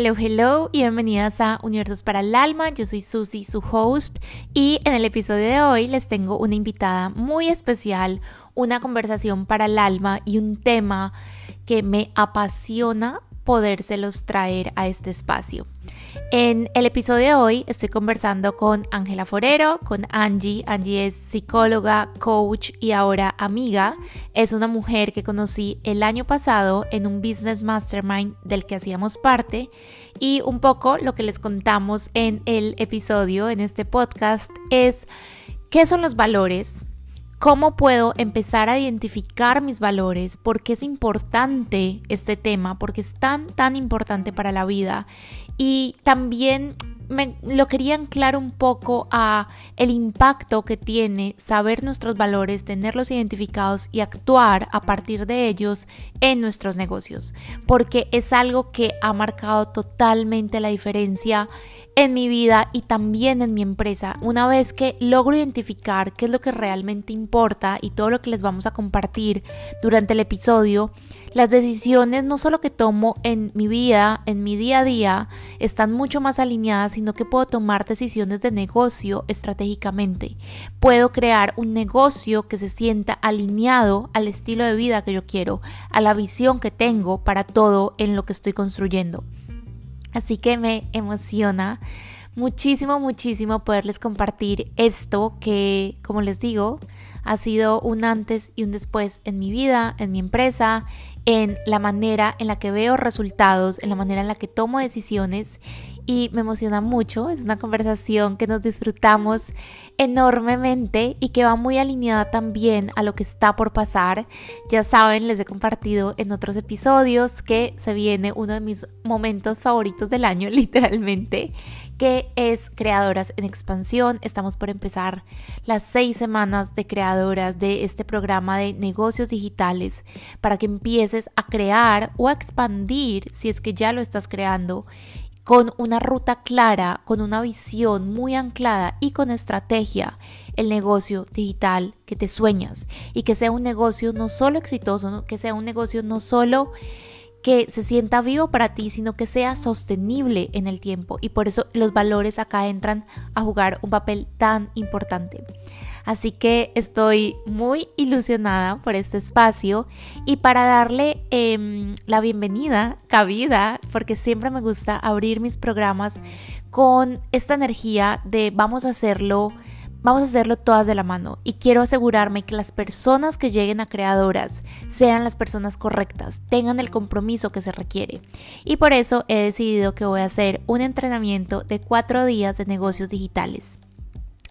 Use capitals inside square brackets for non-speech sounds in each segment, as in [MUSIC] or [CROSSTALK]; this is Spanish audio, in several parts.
Hello, hello y bienvenidas a Universos para el Alma. Yo soy Susi, su host, y en el episodio de hoy les tengo una invitada muy especial, una conversación para el alma y un tema que me apasiona podérselos traer a este espacio. En el episodio de hoy estoy conversando con Ángela Forero, con Angie. Angie es psicóloga, coach y ahora amiga. Es una mujer que conocí el año pasado en un business mastermind del que hacíamos parte y un poco lo que les contamos en el episodio, en este podcast, es qué son los valores, ¿Cómo puedo empezar a identificar mis valores? ¿Por qué es importante este tema? Porque es tan, tan importante para la vida. Y también me lo quería anclar un poco a el impacto que tiene saber nuestros valores, tenerlos identificados y actuar a partir de ellos en nuestros negocios, porque es algo que ha marcado totalmente la diferencia en mi vida y también en mi empresa. Una vez que logro identificar qué es lo que realmente importa y todo lo que les vamos a compartir durante el episodio, las decisiones no solo que tomo en mi vida, en mi día a día, están mucho más alineadas, sino que puedo tomar decisiones de negocio estratégicamente. Puedo crear un negocio que se sienta alineado al estilo de vida que yo quiero, a la visión que tengo para todo en lo que estoy construyendo. Así que me emociona muchísimo, muchísimo poderles compartir esto que, como les digo, ha sido un antes y un después en mi vida, en mi empresa, en la manera en la que veo resultados, en la manera en la que tomo decisiones y me emociona mucho. Es una conversación que nos disfrutamos enormemente y que va muy alineada también a lo que está por pasar. Ya saben, les he compartido en otros episodios que se viene uno de mis momentos favoritos del año, [LAUGHS] literalmente, que es Creadoras en Expansión. Estamos por empezar las seis semanas de creadoras de este programa de negocios digitales para que empieces a crear o a expandir si es que ya lo estás creando con una ruta clara, con una visión muy anclada y con estrategia el negocio digital que te sueñas. Y que sea un negocio no solo exitoso, que sea un negocio no solo que se sienta vivo para ti, sino que sea sostenible en el tiempo. Y por eso los valores acá entran a jugar un papel tan importante. Así que estoy muy ilusionada por este espacio y para darle em, la bienvenida, cabida, porque siempre me gusta abrir mis programas con esta energía de vamos a hacerlo vamos a hacerlo todas de la mano y quiero asegurarme que las personas que lleguen a creadoras sean las personas correctas, tengan el compromiso que se requiere. Y por eso he decidido que voy a hacer un entrenamiento de cuatro días de negocios digitales.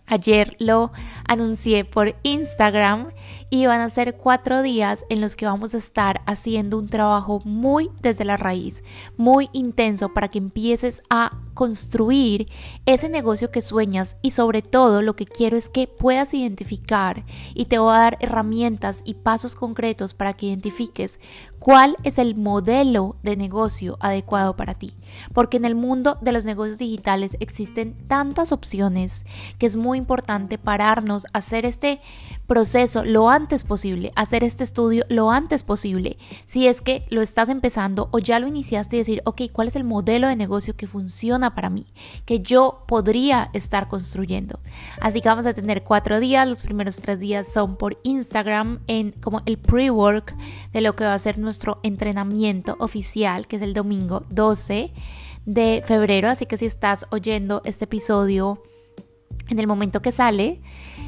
Ayer lo anuncié por Instagram y van a ser cuatro días en los que vamos a estar haciendo un trabajo muy desde la raíz, muy intenso para que empieces a construir ese negocio que sueñas y sobre todo lo que quiero es que puedas identificar y te voy a dar herramientas y pasos concretos para que identifiques cuál es el modelo de negocio adecuado para ti. Porque en el mundo de los negocios digitales existen tantas opciones que es muy importante pararnos, hacer este proceso lo antes posible, hacer este estudio lo antes posible. Si es que lo estás empezando o ya lo iniciaste y decir, ok, ¿cuál es el modelo de negocio que funciona para mí? Que yo podría estar construyendo. Así que vamos a tener cuatro días. Los primeros tres días son por Instagram en como el pre-work de lo que va a ser nuestro entrenamiento oficial, que es el domingo 12 de febrero. Así que si estás oyendo este episodio en el momento que sale,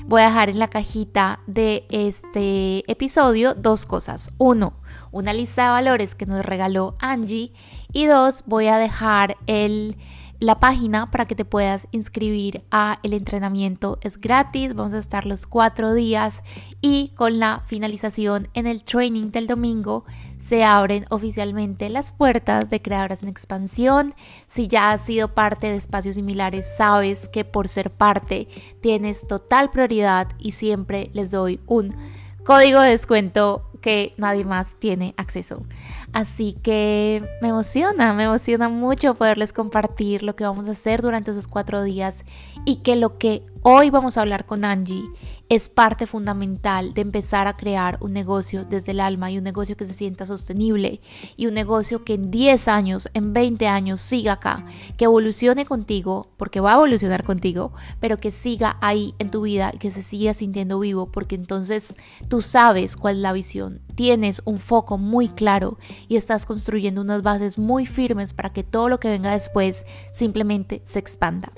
voy a dejar en la cajita de este episodio dos cosas. Uno, una lista de valores que nos regaló Angie. Y dos, voy a dejar el la página para que te puedas inscribir a el entrenamiento es gratis vamos a estar los cuatro días y con la finalización en el training del domingo se abren oficialmente las puertas de creadoras en expansión si ya has sido parte de espacios similares sabes que por ser parte tienes total prioridad y siempre les doy un código de descuento que nadie más tiene acceso. Así que me emociona, me emociona mucho poderles compartir lo que vamos a hacer durante esos cuatro días y que lo que hoy vamos a hablar con Angie es parte fundamental de empezar a crear un negocio desde el alma y un negocio que se sienta sostenible y un negocio que en 10 años, en 20 años siga acá, que evolucione contigo, porque va a evolucionar contigo, pero que siga ahí en tu vida y que se siga sintiendo vivo, porque entonces tú sabes cuál es la visión, tienes un foco muy claro y estás construyendo unas bases muy firmes para que todo lo que venga después simplemente se expanda.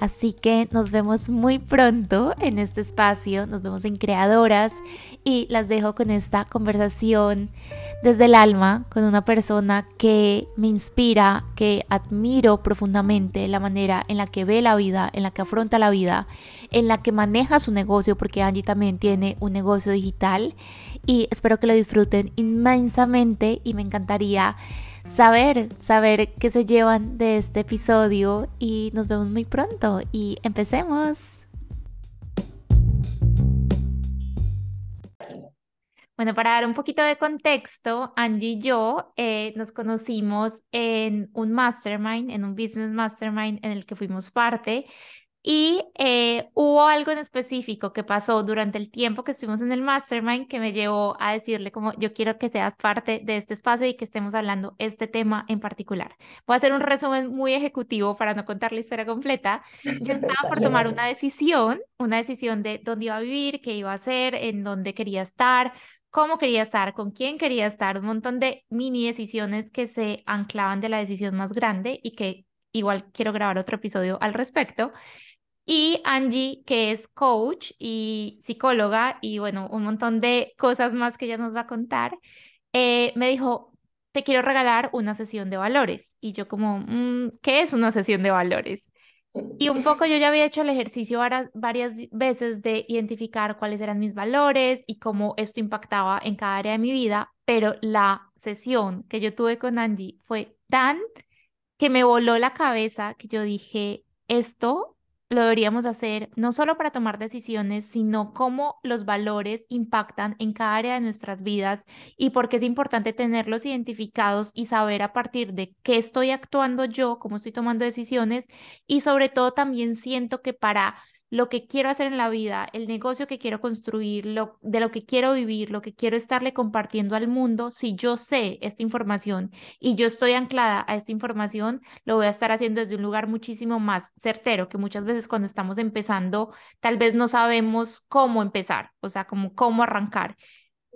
Así que nos vemos muy pronto en este espacio, nos vemos en Creadoras. Y las dejo con esta conversación desde el alma con una persona que me inspira, que admiro profundamente la manera en la que ve la vida, en la que afronta la vida, en la que maneja su negocio, porque Angie también tiene un negocio digital. Y espero que lo disfruten inmensamente y me encantaría saber, saber qué se llevan de este episodio y nos vemos muy pronto y empecemos. Bueno, para dar un poquito de contexto, Angie y yo eh, nos conocimos en un mastermind, en un business mastermind en el que fuimos parte y eh, hubo algo en específico que pasó durante el tiempo que estuvimos en el mastermind que me llevó a decirle como yo quiero que seas parte de este espacio y que estemos hablando este tema en particular. Voy a hacer un resumen muy ejecutivo para no contar la historia completa. [LAUGHS] Yo estaba por tomar una decisión, una decisión de dónde iba a vivir, qué iba a hacer, en dónde quería estar, cómo quería estar, con quién quería estar, un montón de mini decisiones que se anclaban de la decisión más grande y que igual quiero grabar otro episodio al respecto. Y Angie, que es coach y psicóloga y bueno, un montón de cosas más que ella nos va a contar, eh, me dijo, te quiero regalar una sesión de valores. Y yo como, mm, ¿qué es una sesión de valores? Y un poco yo ya había hecho el ejercicio varias, veces de identificar cuáles eran mis valores y cómo esto impactaba en cada área de mi vida, pero la sesión que yo tuve con Angie fue tan que me voló la cabeza que yo dije, esto lo deberíamos hacer no solo para tomar decisiones, sino cómo los valores impactan en cada área de nuestras vidas y por qué es importante tenerlos identificados y saber a partir de qué estoy actuando yo, cómo estoy tomando decisiones. Y sobre todo también siento que para lo que quiero hacer en la vida, el negocio que quiero construir, lo, de lo que quiero vivir, lo que quiero estarle compartiendo al mundo, si yo sé esta información y yo estoy anclada a esta información, lo voy a estar haciendo desde un lugar muchísimo más certero, que muchas veces cuando estamos empezando, tal vez no sabemos cómo empezar, o sea, como cómo arrancar.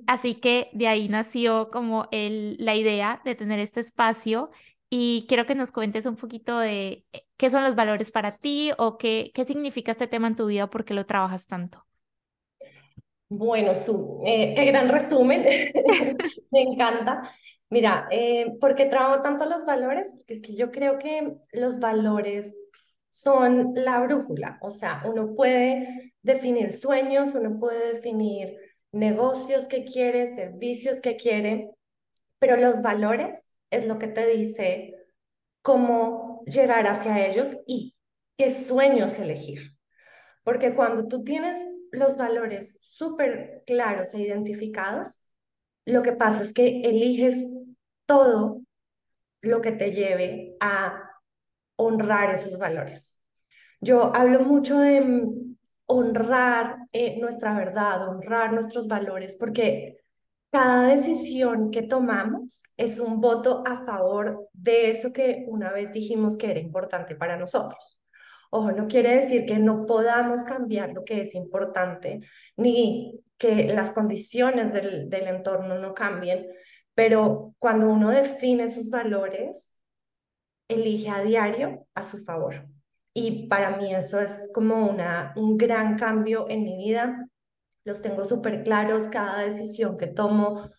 Así que de ahí nació como el, la idea de tener este espacio y quiero que nos cuentes un poquito de eh, qué son los valores para ti o qué, qué significa este tema en tu vida, por qué lo trabajas tanto. Bueno, su, eh, qué gran resumen, [LAUGHS] me encanta. Mira, eh, ¿por qué trabajo tanto los valores? Porque es que yo creo que los valores son la brújula, o sea, uno puede definir sueños, uno puede definir negocios que quiere, servicios que quiere, pero los valores es lo que te dice cómo llegar hacia ellos y qué sueños elegir. Porque cuando tú tienes los valores súper claros e identificados, lo que pasa es que eliges todo lo que te lleve a honrar esos valores. Yo hablo mucho de mm, honrar eh, nuestra verdad, honrar nuestros valores, porque cada decisión que tomamos es un voto a favor de eso que una vez dijimos que era importante para nosotros. Ojo, no quiere decir que no podamos cambiar lo que es importante, ni que las condiciones del, del entorno no cambien, pero cuando uno define sus valores, elige a diario a su favor. Y para mí eso es como una, un gran cambio en mi vida los tengo súper claros, cada decisión que tomo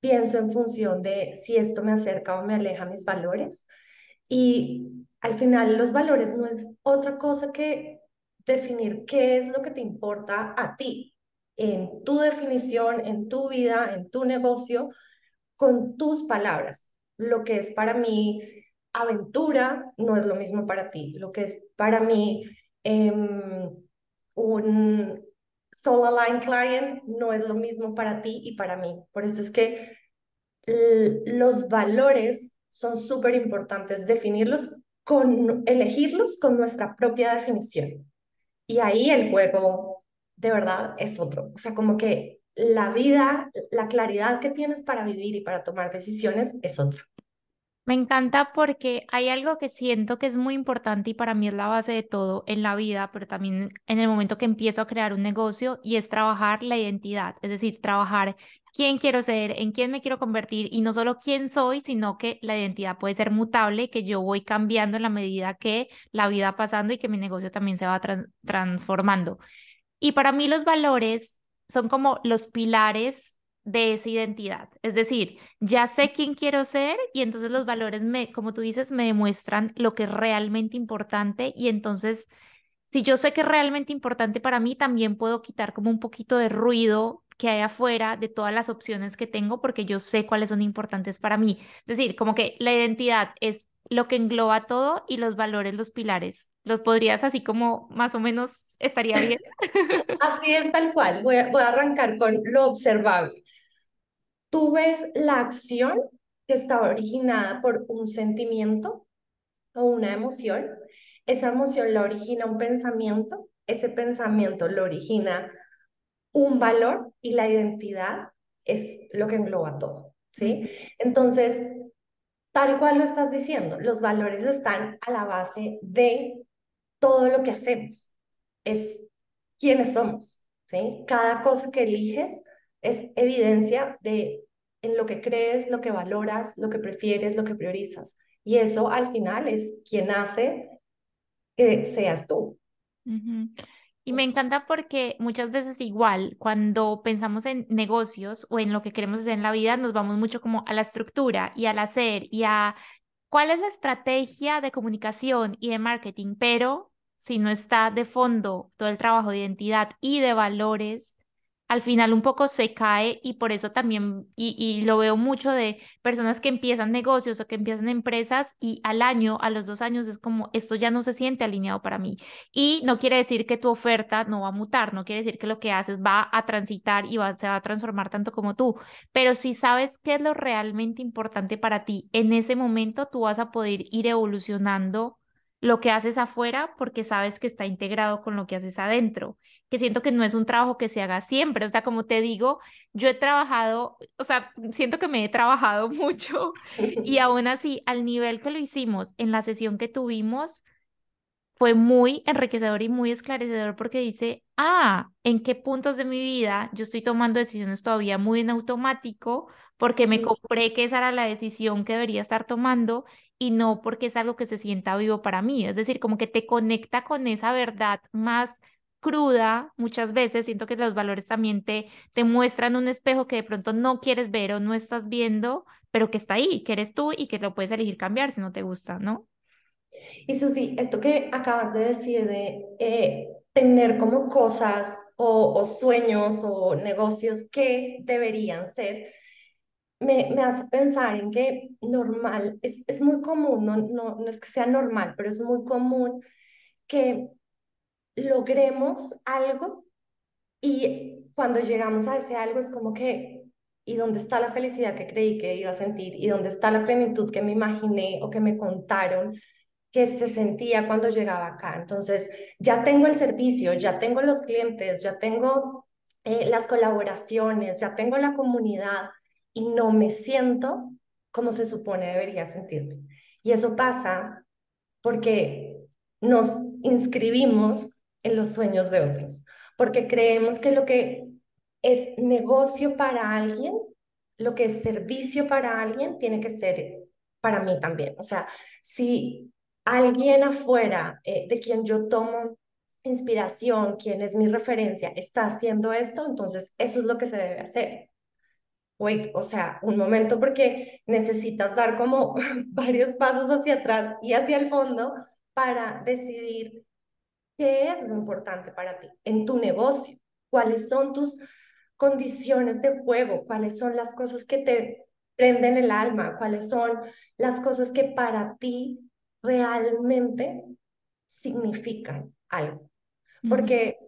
pienso en función de si esto me acerca o me aleja mis valores. Y al final los valores no es otra cosa que definir qué es lo que te importa a ti, en tu definición, en tu vida, en tu negocio, con tus palabras. Lo que es para mí aventura no es lo mismo para ti. Lo que es para mí em, un, Soul Align Client no es lo mismo para ti y para mí. Por eso es que los valores son súper importantes definirlos con, elegirlos con nuestra propia definición. Y ahí el juego de verdad es otro. O sea, como que la vida, la claridad que tienes para vivir y para tomar decisiones es otra. Me encanta porque hay algo que siento que es muy importante y para mí es la base de todo en la vida, pero también en el momento que empiezo a crear un negocio y es trabajar la identidad, es decir, trabajar quién quiero ser, en quién me quiero convertir y no solo quién soy, sino que la identidad puede ser mutable, que yo voy cambiando en la medida que la vida va pasando y que mi negocio también se va transformando. Y para mí los valores son como los pilares de esa identidad. Es decir, ya sé quién quiero ser y entonces los valores, me, como tú dices, me demuestran lo que es realmente importante y entonces, si yo sé que es realmente importante para mí, también puedo quitar como un poquito de ruido que hay afuera de todas las opciones que tengo porque yo sé cuáles son importantes para mí. Es decir, como que la identidad es lo que engloba todo y los valores, los pilares. ¿Los podrías así como más o menos estaría bien? [LAUGHS] así es tal cual. Voy a, voy a arrancar con lo observable. Tú ves la acción que está originada por un sentimiento o una emoción. Esa emoción la origina un pensamiento. Ese pensamiento lo origina un valor y la identidad es lo que engloba todo, ¿sí? Entonces, tal cual lo estás diciendo, los valores están a la base de todo lo que hacemos, es quiénes somos, ¿sí? Cada cosa que eliges es evidencia de en lo que crees, lo que valoras, lo que prefieres, lo que priorizas. Y eso al final es quien hace que seas tú. Y me encanta porque muchas veces igual cuando pensamos en negocios o en lo que queremos hacer en la vida, nos vamos mucho como a la estructura y al hacer y a cuál es la estrategia de comunicación y de marketing, pero si no está de fondo todo el trabajo de identidad y de valores, al final un poco se cae y por eso también, y, lo veo mucho de personas que empiezan negocios o que empiezan empresas y al año, a los dos años es como, esto ya no se siente alineado para mí. Y no quiere decir que tu oferta no va a mutar, no quiere decir que lo que haces va a transitar y va, se va a transformar tanto como tú, pero si sabes qué es lo realmente importante para ti, en ese momento tú vas a poder ir evolucionando lo que haces afuera porque sabes que está integrado con lo que haces adentro, que siento que no es un trabajo que se haga siempre, o sea, como te digo, yo he trabajado, o sea, siento que me he trabajado [LAUGHS] mucho y [LAUGHS] aún así, al nivel que lo hicimos en la sesión que tuvimos, fue muy enriquecedor y muy esclarecedor porque dice, ah, ¿en qué puntos de mi vida yo estoy tomando decisiones todavía muy en automático porque me compré que esa era la decisión que debería estar tomando y no porque es algo que se sienta vivo para mí. Es decir, como que te conecta con esa verdad más cruda muchas veces. Siento que los valores también te, te muestran un espejo que de pronto no quieres ver o no estás viendo, pero que está ahí, que eres tú y que lo puedes elegir cambiar si no te gusta, ¿no? Y Susi, esto que acabas de decir de eh, tener como cosas o, o sueños o negocios que deberían ser, me, me, hace pensar en que normal, es, es muy común, no, no, no es que sea normal, pero es muy común que logremos algo y cuando llegamos a ese algo es como que, ¿y dónde está la felicidad que creí que iba a sentir? ¿Y dónde está la plenitud que me imaginé o que me contaron que se sentía cuando llegaba acá? Entonces, ya tengo el servicio, ya tengo los clientes, ya tengo eh, las colaboraciones, ya tengo la comunidad y no me siento como se supone debería sentirme. Y eso pasa porque nos inscribimos en los sueños de otros, porque creemos que lo que es negocio para alguien, lo que es servicio para alguien, tiene que ser para mí también. O sea, si alguien afuera eh, de quien yo tomo inspiración, quien es mi referencia, está haciendo esto, entonces eso es lo que se debe hacer wait, o sea, un momento porque necesitas dar como [LAUGHS] varios pasos hacia atrás y hacia el fondo para decidir qué es lo importante para ti en tu negocio, cuáles son tus condiciones de juego, cuáles son las cosas que te prenden el alma, cuáles son las cosas que para ti realmente significan algo. Porque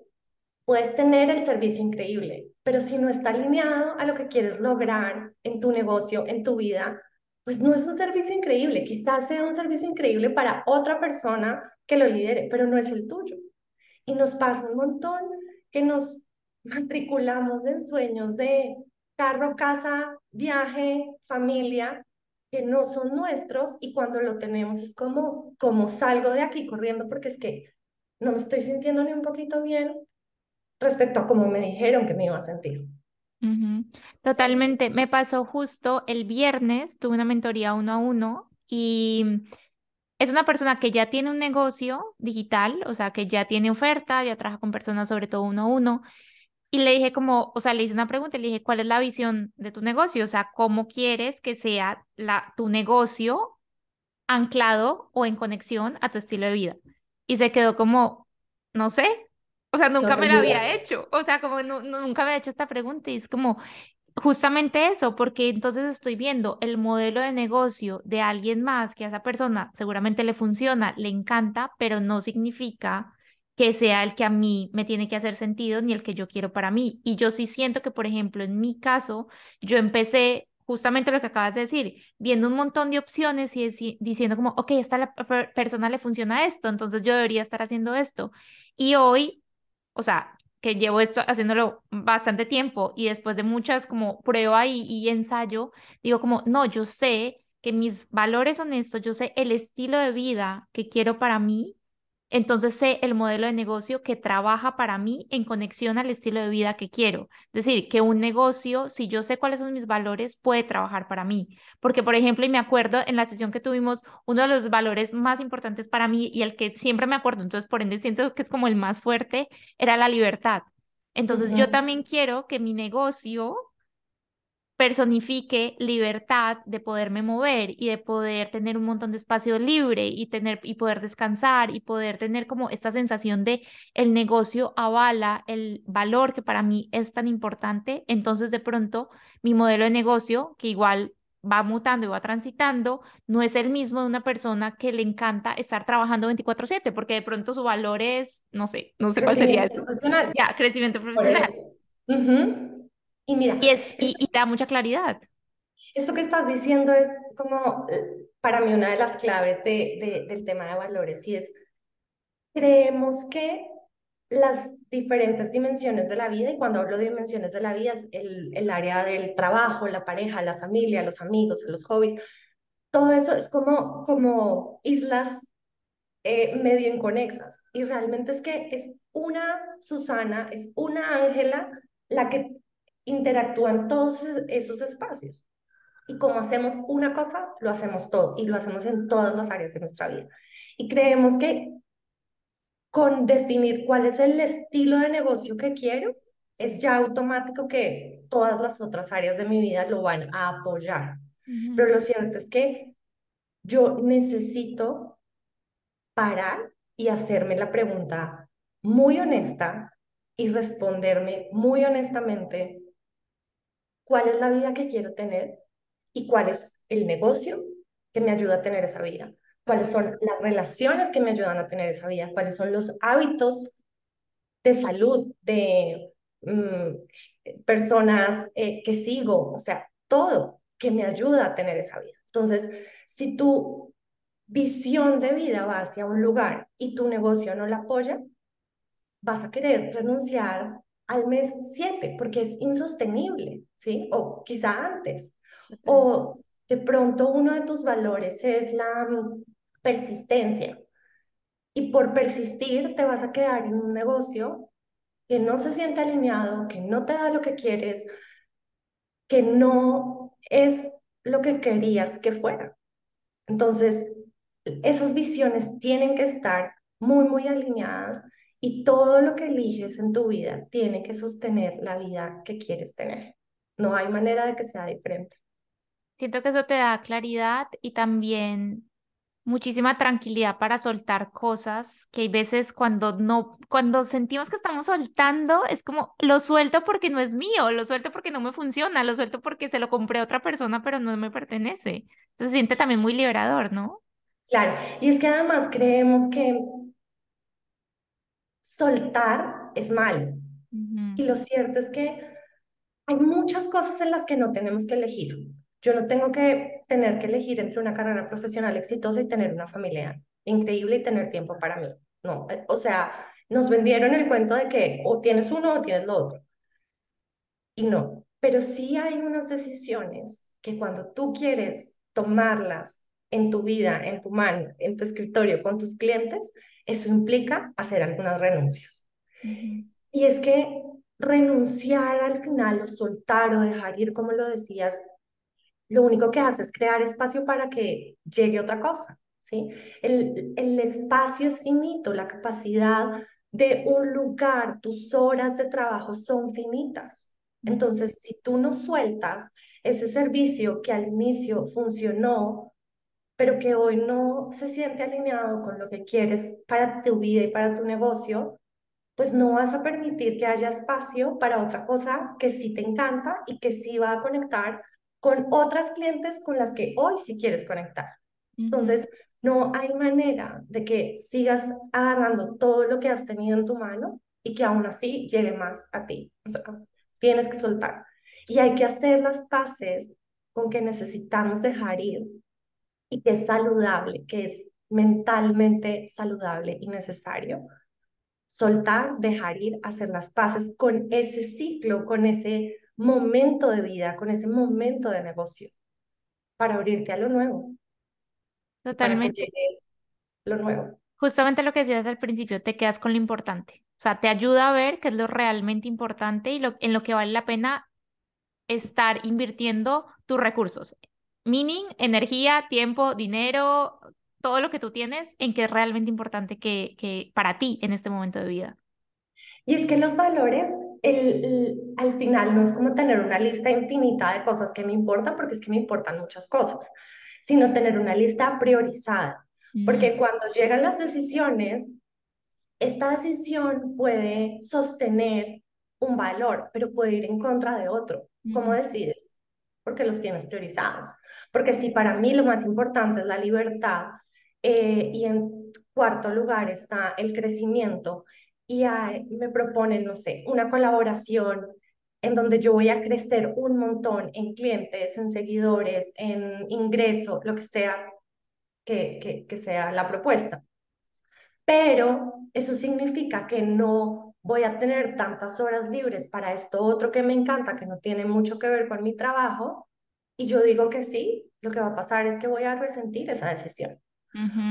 puedes tener el servicio increíble, pero si no está alineado a lo que quieres lograr en tu negocio, en tu vida, pues no es un servicio increíble. Quizás sea un servicio increíble para otra persona que lo lidere, pero no es el tuyo. Y nos pasa un montón que nos [LAUGHS] matriculamos en sueños de carro, casa, viaje, familia, que no son nuestros y cuando lo tenemos es como, como salgo de aquí corriendo porque es que no me estoy sintiendo ni un poquito bien respecto a cómo me dijeron que me iba a sentir. Totalmente. Me pasó justo el viernes, tuve una mentoría uno a uno y es una persona que ya tiene un negocio digital, o sea, que ya tiene oferta, ya trabaja con personas sobre todo uno a uno. Y le dije como, o sea, le hice una pregunta, le dije, ¿cuál es la visión de tu negocio? O sea, ¿cómo quieres que sea la, tu negocio anclado o en conexión a tu estilo de vida? Y se quedó como, no sé, o sea, nunca me la había hecho, o sea, como nunca me había hecho esta pregunta y es como, Justamente eso, porque entonces estoy viendo el modelo de negocio de alguien más que a esa persona seguramente le funciona, le encanta, pero no significa que sea el que a mí me tiene que hacer sentido ni el que yo quiero para mí. Y yo sí siento que, por ejemplo, en mi caso, yo empecé justamente lo que acabas de decir, viendo un montón de opciones y diciendo como, ok, a esta persona le funciona esto, entonces yo debería estar haciendo esto. Y hoy, o sea, que llevo esto haciéndolo bastante tiempo y después de muchas como prueba y, y ensayo, digo como, no, yo sé que mis valores son estos, yo sé el estilo de vida que quiero para mí entonces sé el modelo de negocio que trabaja para mí en conexión al estilo de vida que quiero. Es decir, que un negocio, si yo sé cuáles son mis valores, puede trabajar para mí. Porque, por ejemplo, y me acuerdo en la sesión que tuvimos, uno de los valores más importantes para mí y el que siempre me acuerdo, entonces por ende siento que es como el más fuerte, era la libertad. Entonces yo también quiero que mi negocio personifique libertad de poderme mover y de poder tener un montón de espacio libre y tener y poder descansar y poder tener como esta sensación de el negocio avala el valor que para mí es tan importante, entonces de pronto mi modelo de negocio que igual va mutando y va transitando, no es el mismo de una persona que le encanta estar trabajando 24/7, porque de pronto su valor es, no sé, no sé cuál sería. Profesional. Ya, crecimiento profesional. Y mira, y, es, y, da mucha claridad. Esto que estás diciendo es como eh, para mí una de las claves de, del tema de valores y es, creemos que las diferentes dimensiones de la vida, y cuando hablo de dimensiones de la vida es el, el área del trabajo, la pareja, la familia, los amigos, los hobbies, todo eso es como, como islas eh, medio inconexas. Y realmente es que es una Susana, es una Ángela la que interactúan todos esos espacios. Y como hacemos una cosa, lo hacemos todo y lo hacemos en todas las áreas de nuestra vida. Y creemos que con definir cuál es el estilo de negocio que quiero, es ya automático que todas las otras áreas de mi vida lo van a apoyar. Pero lo cierto es que yo necesito parar y hacerme la pregunta muy honesta y responderme muy honestamente cuál es la vida que quiero tener y cuál es el negocio que me ayuda a tener esa vida, cuáles son las relaciones que me ayudan a tener esa vida, cuáles son los hábitos de salud, de mm, personas eh, que sigo, o sea, todo que me ayuda a tener esa vida. Entonces, si tu visión de vida va hacia un lugar y tu negocio no la apoya, vas a querer renunciar al mes 7 porque es insostenible, ¿sí? O quizá antes. O de pronto uno de tus valores es la mm, persistencia. Y por persistir te vas a quedar en un negocio que no se siente alineado, que no te da lo que quieres, que no es lo que querías que fuera. Entonces, esas visiones tienen que estar muy, muy alineadas y todo lo que eliges en tu vida tiene que sostener la vida que quieres tener. No hay manera de que sea diferente. Siento que eso te da claridad y también muchísima tranquilidad para soltar cosas que hay veces cuando no, cuando sentimos que estamos soltando, es como lo suelto porque no es mío, lo suelto porque no me funciona, lo suelto porque se lo compré a otra persona, pero no me pertenece. Entonces se siente también muy liberador, ¿no? Claro, y es que además creemos que soltar es malo. Y lo cierto es que hay muchas cosas en las que no tenemos que elegir. Yo no tengo que tener que elegir entre una carrera profesional exitosa y tener una familia increíble y tener tiempo para mí. No, eh, o sea, nos vendieron el cuento de que o tienes uno o tienes lo otro. Y no, pero sí hay unas decisiones que cuando tú quieres tomarlas en tu vida, en tu mano, en tu escritorio, con tus clientes, eso implica hacer algunas renuncias. Y es que renunciar al final o soltar o dejar ir, como lo decías, lo único que hace es crear espacio para que llegue otra cosa, ¿sí? El, el espacio es finito, la capacidad de un lugar, tus horas de trabajo son finitas. Entonces, si tú no sueltas ese servicio que al inicio funcionó, pero que hoy no se siente alineado con lo que quieres para tu vida y para tu negocio, pues no vas a permitir que haya espacio para otra cosa que sí te encanta y que sí va a conectar con otras clientes con las que hoy sí quieres conectar. Entonces, no hay manera de que sigas agarrando todo lo que has tenido en tu mano y que aún así llegue más a ti. O sea, tienes que soltar. Y hay que hacer las paces con que necesitamos dejar ir y que es saludable, que es mentalmente saludable y necesario. Soltar, dejar ir, hacer las paces con ese ciclo, con ese momento de vida, con ese momento de negocio, para abrirte a lo nuevo. Totalmente. lo nuevo. Justamente lo que decías al principio, te quedas con lo importante. O sea, te ayuda a ver qué es lo realmente importante y lo, en lo que vale la pena estar invirtiendo tus recursos. Meaning, energía, tiempo, dinero, todo lo que tú tienes en qué es realmente importante que, que para ti en este momento de vida. Y es que los valores, el, al final no es como tener una lista infinita de cosas que me importan, porque es que me importan muchas cosas, sino tener una lista priorizada. Porque cuando llegan las decisiones, esta decisión puede sostener un valor, pero puede ir en contra de otro. ¿Cómo decides? Porque los tienes priorizados. Porque si para mí lo más importante es la libertad eh, y en cuarto lugar está el crecimiento y me proponen, no sé, una colaboración en donde yo voy a crecer un montón en clientes, en seguidores, en ingreso, lo que sea que, que, que sea la propuesta. Pero eso significa que no voy a tener tantas horas libres para esto otro que me encanta, que no tiene mucho que ver con mi trabajo, y yo digo que sí, lo que va a pasar es que voy a resentir esa decisión.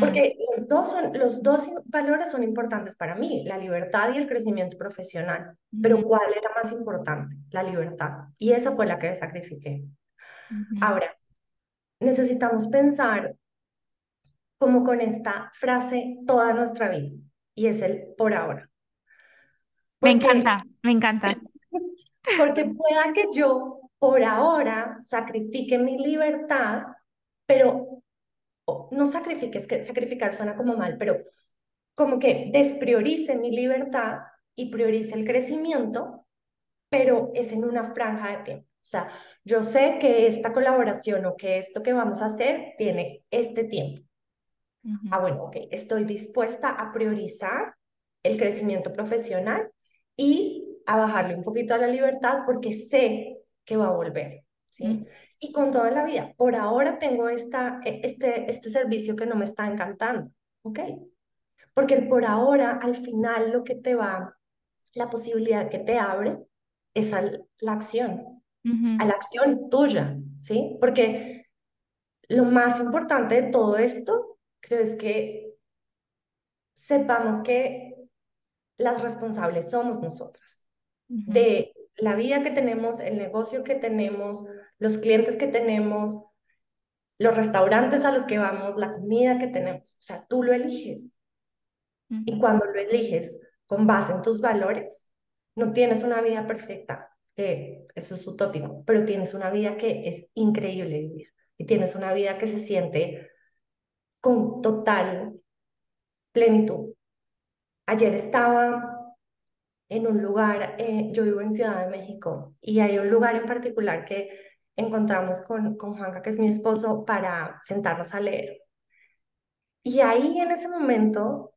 Porque los dos, son, los dos valores son importantes para mí, la libertad y el crecimiento profesional. Pero ¿cuál era más importante? La libertad. Y esa fue la que sacrifiqué. Ahora, necesitamos pensar como con esta frase toda nuestra vida, y es el por ahora. Me encanta, me encanta. [LAUGHS] Porque pueda que yo por ahora sacrifique mi libertad, pero no sacrifiques, que sacrificar suena como mal, pero como que despriorice mi libertad y priorice el crecimiento, pero es en una franja de tiempo. O sea, yo sé que esta colaboración o que esto que vamos a hacer tiene este tiempo. Ah, bueno, ok, estoy dispuesta a priorizar el crecimiento profesional y a bajarle un poquito a la libertad porque sé que va a volver, ¿sí? y con toda la vida. Por ahora tengo esta, e, este, este servicio que no me está encantando, ¿ok? Porque por ahora, al final, lo que te va, la posibilidad que te abre es a la acción, a la acción tuya, ¿sí? Porque lo más importante de todo esto, creo, es que sepamos que las responsables somos nosotras, de la vida que tenemos, el negocio que tenemos, los clientes que tenemos, los restaurantes a los que vamos, la comida que tenemos. O sea, tú lo eliges. Y cuando lo eliges con base en tus valores, no tienes una vida perfecta, que eso es utópico, pero tienes una vida que es increíble vivir. Y tienes una vida que se siente con total plenitud. Ayer estaba en un lugar, eh, yo vivo en Ciudad de México, y hay un lugar en particular que encontramos con, con Juanca, que es mi esposo, para sentarnos a leer. Y ahí en ese momento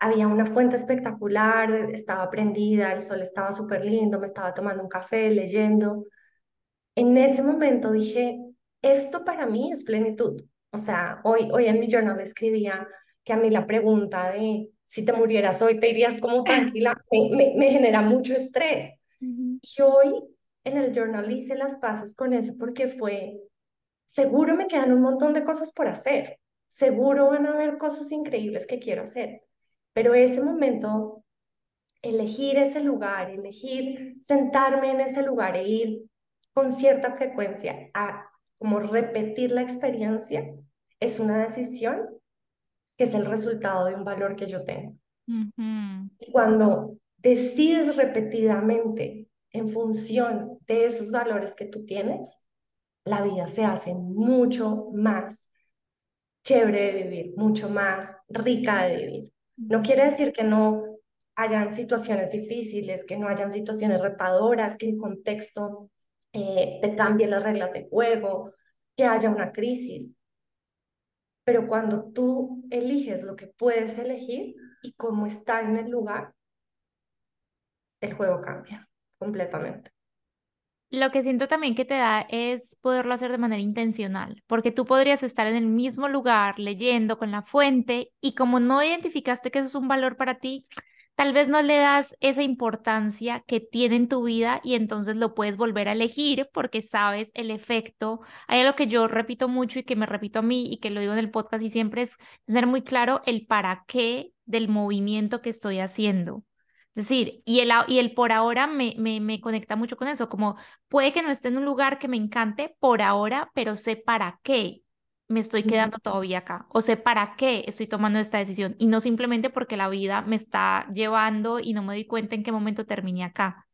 había una fuente espectacular, estaba prendida, el sol estaba súper lindo, me estaba tomando un café, leyendo. En ese momento dije, esto para mí es plenitud. O sea, hoy, hoy en mi journal escribía que a mí la pregunta de si te murieras hoy, te irías como [COUGHS] tranquila, me, me, genera mucho estrés. Y hoy en el journal hice las paces con eso porque fue, seguro me quedan un montón de cosas por hacer, seguro van a haber cosas increíbles que quiero hacer, pero ese momento, elegir ese lugar, elegir sentarme en ese lugar e ir con cierta frecuencia a como repetir la experiencia, es una decisión que es el resultado de un valor que yo tengo. Y cuando decides repetidamente en función de esos valores que tú tienes, la vida se hace mucho más chévere de vivir, mucho más rica de vivir. No quiere decir que no hayan situaciones difíciles, que no hayan situaciones retadoras, que el contexto eh, te cambie las reglas de juego, que haya una crisis. Pero cuando tú eliges lo que puedes elegir y cómo estar en el lugar, el juego cambia completamente. Lo que siento también que te da es poderlo hacer de manera intencional, porque tú podrías estar en el mismo lugar leyendo con la fuente y como no identificaste que eso es un valor para ti, tal vez no le das esa importancia que tiene en tu vida y entonces lo puedes volver a elegir porque sabes el efecto. Hay algo que yo repito mucho y que me repito a mí y que lo digo en el podcast y siempre es tener muy claro el para qué del movimiento que estoy haciendo. Es decir, y el, y el por ahora me, me, me conecta mucho con eso, como puede que no esté en un lugar que me encante por ahora, pero sé para qué me estoy quedando todavía acá, o sé para qué estoy tomando esta decisión, y no simplemente porque la vida me está llevando y no me doy cuenta en qué momento terminé acá.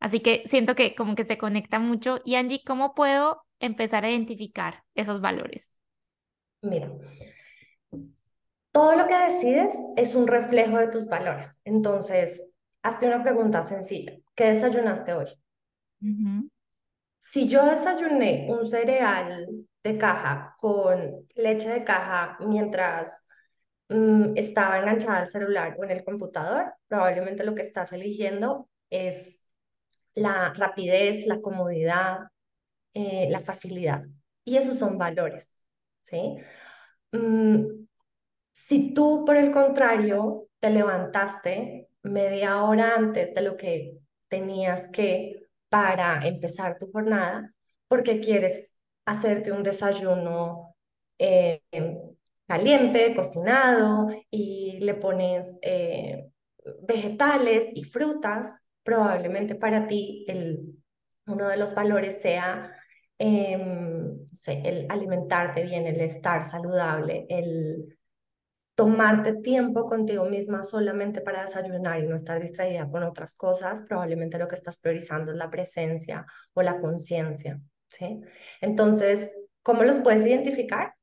Así que siento que como que se conecta mucho. Y Angie, ¿cómo puedo empezar a identificar esos valores? Mira, todo lo que decides es un reflejo de tus valores. Entonces, hazte una pregunta sencilla. ¿Qué desayunaste hoy? Si yo desayuné un cereal de caja con leche de caja mientras mm, estaba enganchada al celular o en el computador, probablemente lo que estás eligiendo es la rapidez, la comodidad, eh, la facilidad. Y esos son valores, ¿sí? Mm, si tú, por el contrario, te levantaste media hora antes de lo que tenías que para empezar tu jornada, porque quieres hacerte un desayuno eh, caliente, cocinado, y le pones eh, vegetales y frutas, probablemente para ti el, uno de los valores sea em, el alimentarte bien, el estar saludable, el tomarte tiempo contigo misma solamente para desayunar y no estar distraída con otras cosas, probablemente lo que estás priorizando es la presencia o la conciencia, ¿sí? Entonces, ¿cómo los puedes identificar?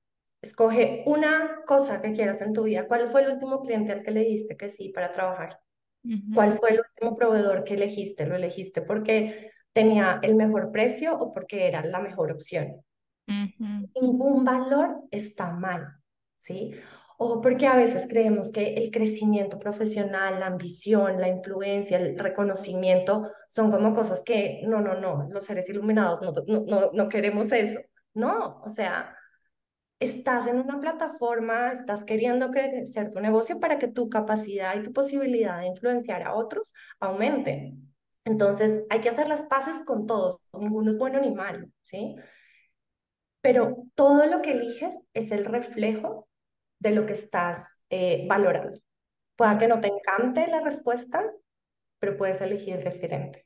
Escoge una cosa que quieras en tu vida. ¿Cuál fue el último cliente al que le dijiste que sí para trabajar? ¿Cuál fue el último proveedor que elegiste? ¿Lo elegiste porque tenía el mejor precio o porque era la mejor opción? Ningún valor está mal, ¿sí? O porque a veces creemos que el crecimiento profesional, la ambición, la influencia, el reconocimiento son como cosas que no, no, no, los seres iluminados no, no, no, queremos eso. No, o sea, estás en una plataforma, estás queriendo crecer tu negocio para que tu capacidad y tu posibilidad de influenciar a otros aumente. Entonces, hay que hacer las paces con todos, ninguno es bueno ni malo, ¿sí? Pero todo lo que eliges es el reflejo de lo que estás eh, valorando. Puede que no te encante la respuesta, pero puedes elegir diferente.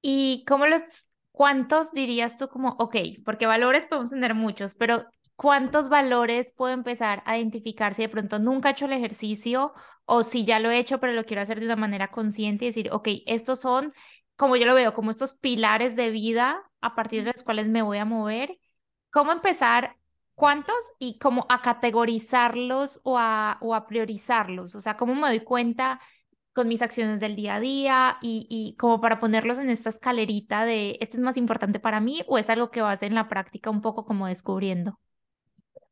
¿Y cómo los, cuántos dirías tú como, ok, porque valores podemos tener muchos, pero cuántos valores puedo empezar a identificar si de pronto nunca he hecho el ejercicio o si ya lo he hecho, pero lo quiero hacer de una manera consciente y decir, ok, estos son, como yo lo veo, como estos pilares de vida a partir de los cuales me voy a mover. ¿Cómo empezar ¿Cuántos? Y como a categorizarlos o a, o a priorizarlos. O sea, ¿cómo me doy cuenta con mis acciones del día a día y, y como para ponerlos en esta escalerita de este es más importante para mí o es algo que vas en la práctica un poco como descubriendo?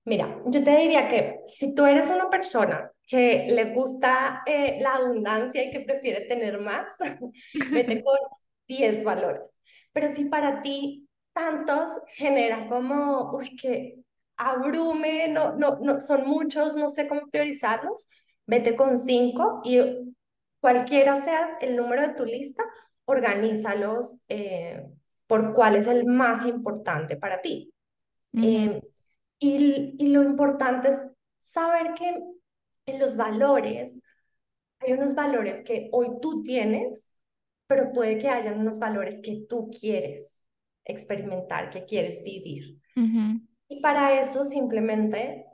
Mira, yo te diría que si tú eres una persona que le gusta eh, la abundancia y que prefiere tener más, [LAUGHS] vete con [LAUGHS] 10 valores. Pero si para ti tantos genera como, uy, que abrume, no, no, no, son muchos, no sé cómo priorizarlos, vete con cinco y cualquiera sea el número de tu lista, organízalos eh, por cuál es el más importante para ti. Eh, y, y lo importante es saber que en los valores hay unos valores que hoy tú tienes, pero puede que hayan unos valores que tú quieres experimentar, que quieres vivir. Y para eso simplemente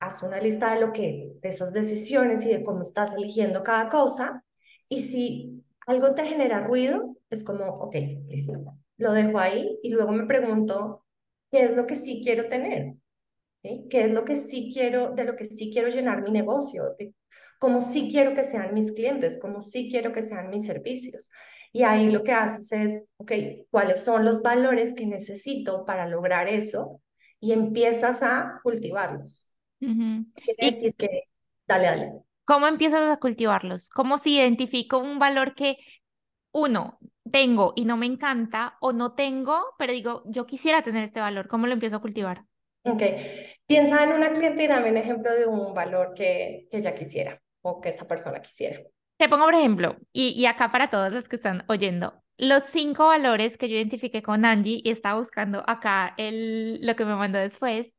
haz una lista de lo que, de esas decisiones y de cómo estás eligiendo cada cosa. Y si algo te genera ruido, es como, ok, listo, lo dejo ahí y luego me pregunto, ¿qué es lo que sí quiero tener? ¿Sí? ¿Qué es lo que sí quiero, de lo que sí quiero llenar mi negocio? De cómo sí quiero que sean mis clientes, cómo sí quiero que sean mis servicios. Y ahí lo que haces es, ok, ¿cuáles son los valores que necesito para lograr eso? Y empiezas a cultivarlos. Quiere decir que, dale, dale. ¿Cómo empiezas a cultivarlos? ¿Cómo si identifico un valor que, uno, tengo y no me encanta, o no tengo, pero digo, yo quisiera tener este valor? ¿Cómo lo empiezo a cultivar? Ok, piensa en una cliente y dame un ejemplo de un valor que, que ella quisiera o que esa persona quisiera. Te pongo por ejemplo, y, y acá para todos los que están oyendo, los cinco valores que yo identifiqué con Angie y estaba buscando acá el, lo que me mandó después,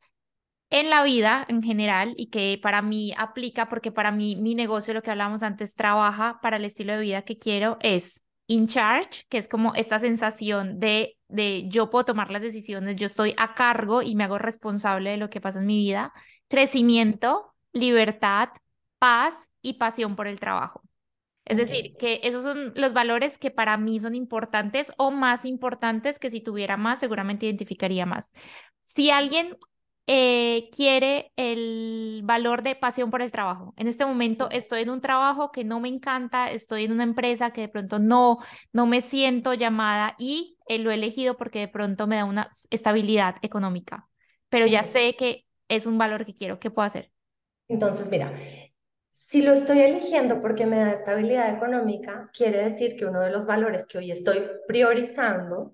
en la vida en general y que para mí aplica porque para mí mi negocio, lo que hablábamos antes, trabaja para el estilo de vida que quiero es in charge, que es como esta sensación de, de yo puedo tomar las decisiones, yo estoy a cargo y me hago responsable de lo que pasa en mi vida, crecimiento, libertad, paz y pasión por el trabajo. Es decir, que esos son los valores que para mí son importantes o más importantes que si tuviera más, seguramente identificaría más. Si alguien eh, quiere el valor de pasión por el trabajo. En este momento estoy en un trabajo que no me encanta, estoy en una empresa que de pronto no, no me siento llamada y eh, lo he elegido porque de pronto me da una estabilidad económica, pero ya sé que es un valor que quiero. ¿Qué puedo hacer? Entonces, mira, si lo estoy eligiendo porque me da estabilidad económica, quiere decir que uno de los valores que hoy estoy priorizando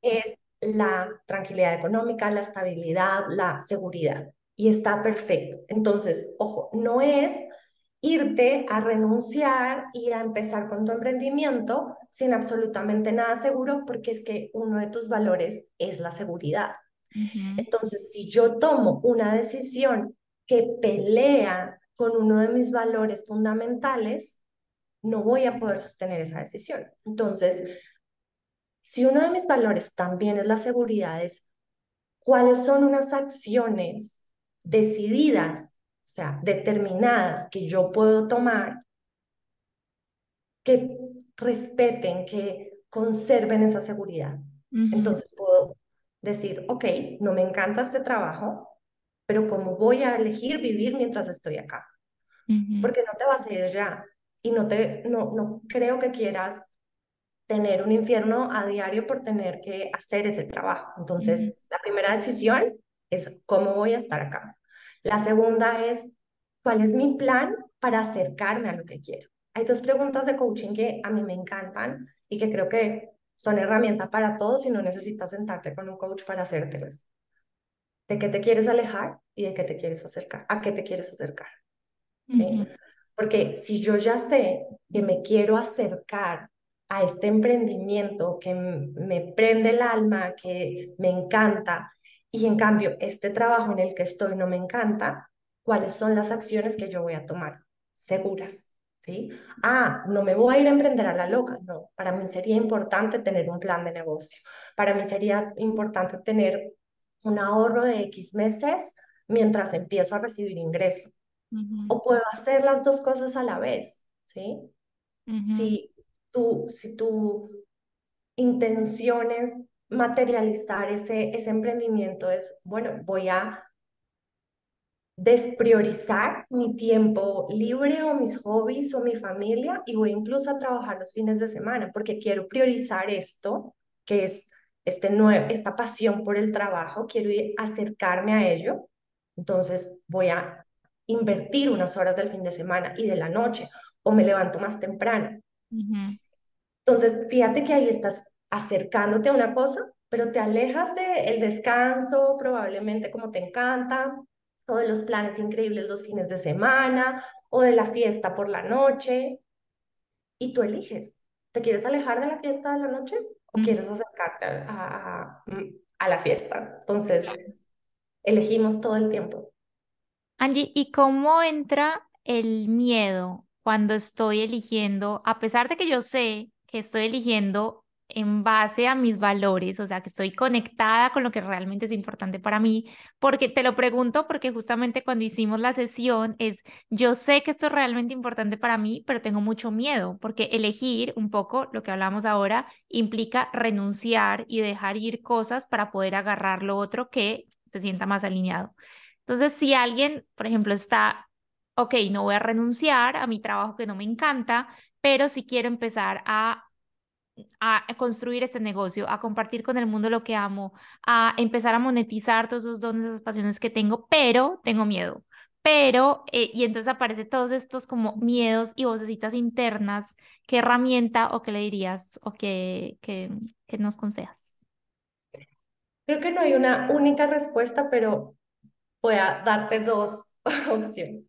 es la tranquilidad económica, la estabilidad, la seguridad. Y está perfecto. Entonces, ojo, no es irte a renunciar y a empezar con tu emprendimiento sin absolutamente nada seguro, porque es que uno de tus valores es la seguridad. Entonces, si yo tomo una decisión que pelea con uno de mis valores fundamentales, no voy a poder sostener esa decisión. Entonces, si uno de mis valores también es la seguridad, es cuáles son unas acciones decididas, o sea, determinadas que yo puedo tomar que respeten, que conserven esa seguridad. Entonces puedo decir, ok, no me encanta este trabajo, pero ¿cómo voy a elegir vivir mientras estoy acá? Porque no te vas a ir ya y no, te, no, no creo que quieras tener un infierno a diario por tener que hacer ese trabajo. Entonces, la primera decisión es cómo voy a estar acá. La segunda es cuál es mi plan para acercarme a lo que quiero. Hay dos preguntas de coaching que a mí me encantan y que creo que son herramienta para todos y no necesitas sentarte con un coach para hacértelas. ¿De qué te quieres alejar y de qué te quieres acercar? ¿A qué te quieres acercar? Porque si yo ya sé que me quiero acercar a este emprendimiento que me prende el alma, que me encanta, y en cambio este trabajo en el que estoy no me encanta, ¿cuáles son las acciones que yo voy a tomar? Seguras, ¿sí? Ah, no me voy a ir a emprender a la loca, no. Para mí sería importante tener un plan de negocio. Para mí sería importante tener un ahorro de X meses mientras empiezo a recibir ingreso. O puedo hacer las dos cosas a la vez, ¿sí? Si si tu intención es materializar ese, ese emprendimiento, es, bueno, voy a despriorizar mi tiempo libre o mis hobbies o mi familia y voy incluso a trabajar los fines de semana porque quiero priorizar esto, que es este esta pasión por el trabajo, quiero ir, acercarme a ello. Entonces voy a invertir unas horas del fin de semana y de la noche o me levanto más temprano. Entonces, fíjate que ahí estás acercándote a una cosa, pero te alejas del descanso, probablemente como te encanta, o de los planes increíbles los fines de semana, o de la fiesta por la noche y tú eliges. ¿Te quieres alejar de la fiesta de la noche o quieres acercarte a, a, la fiesta? Entonces, elegimos todo el tiempo. Angie, ¿y cómo entra el miedo cuando estoy eligiendo, a pesar de que yo sé que estoy eligiendo en base a mis valores, o sea, que estoy conectada con lo que realmente es importante para mí, porque te lo pregunto porque justamente cuando hicimos la sesión es, yo sé que esto es realmente importante para mí, pero tengo mucho miedo, porque elegir un poco lo que hablamos ahora implica renunciar y dejar ir cosas para poder agarrar lo otro que se sienta más alineado. Entonces, si alguien, por ejemplo, está, ok, no voy a renunciar a mi trabajo que no me encanta, pero si quiero empezar a a construir este negocio, a compartir con el mundo lo que amo, a empezar a monetizar todos esos dones, esas pasiones que tengo, pero tengo miedo. Pero, eh, y entonces aparece todos estos como miedos y vocecitas internas. ¿Qué herramienta o qué le dirías o qué, qué, qué nos consejas? Creo que no hay una única respuesta, pero voy a darte dos [LAUGHS] opciones.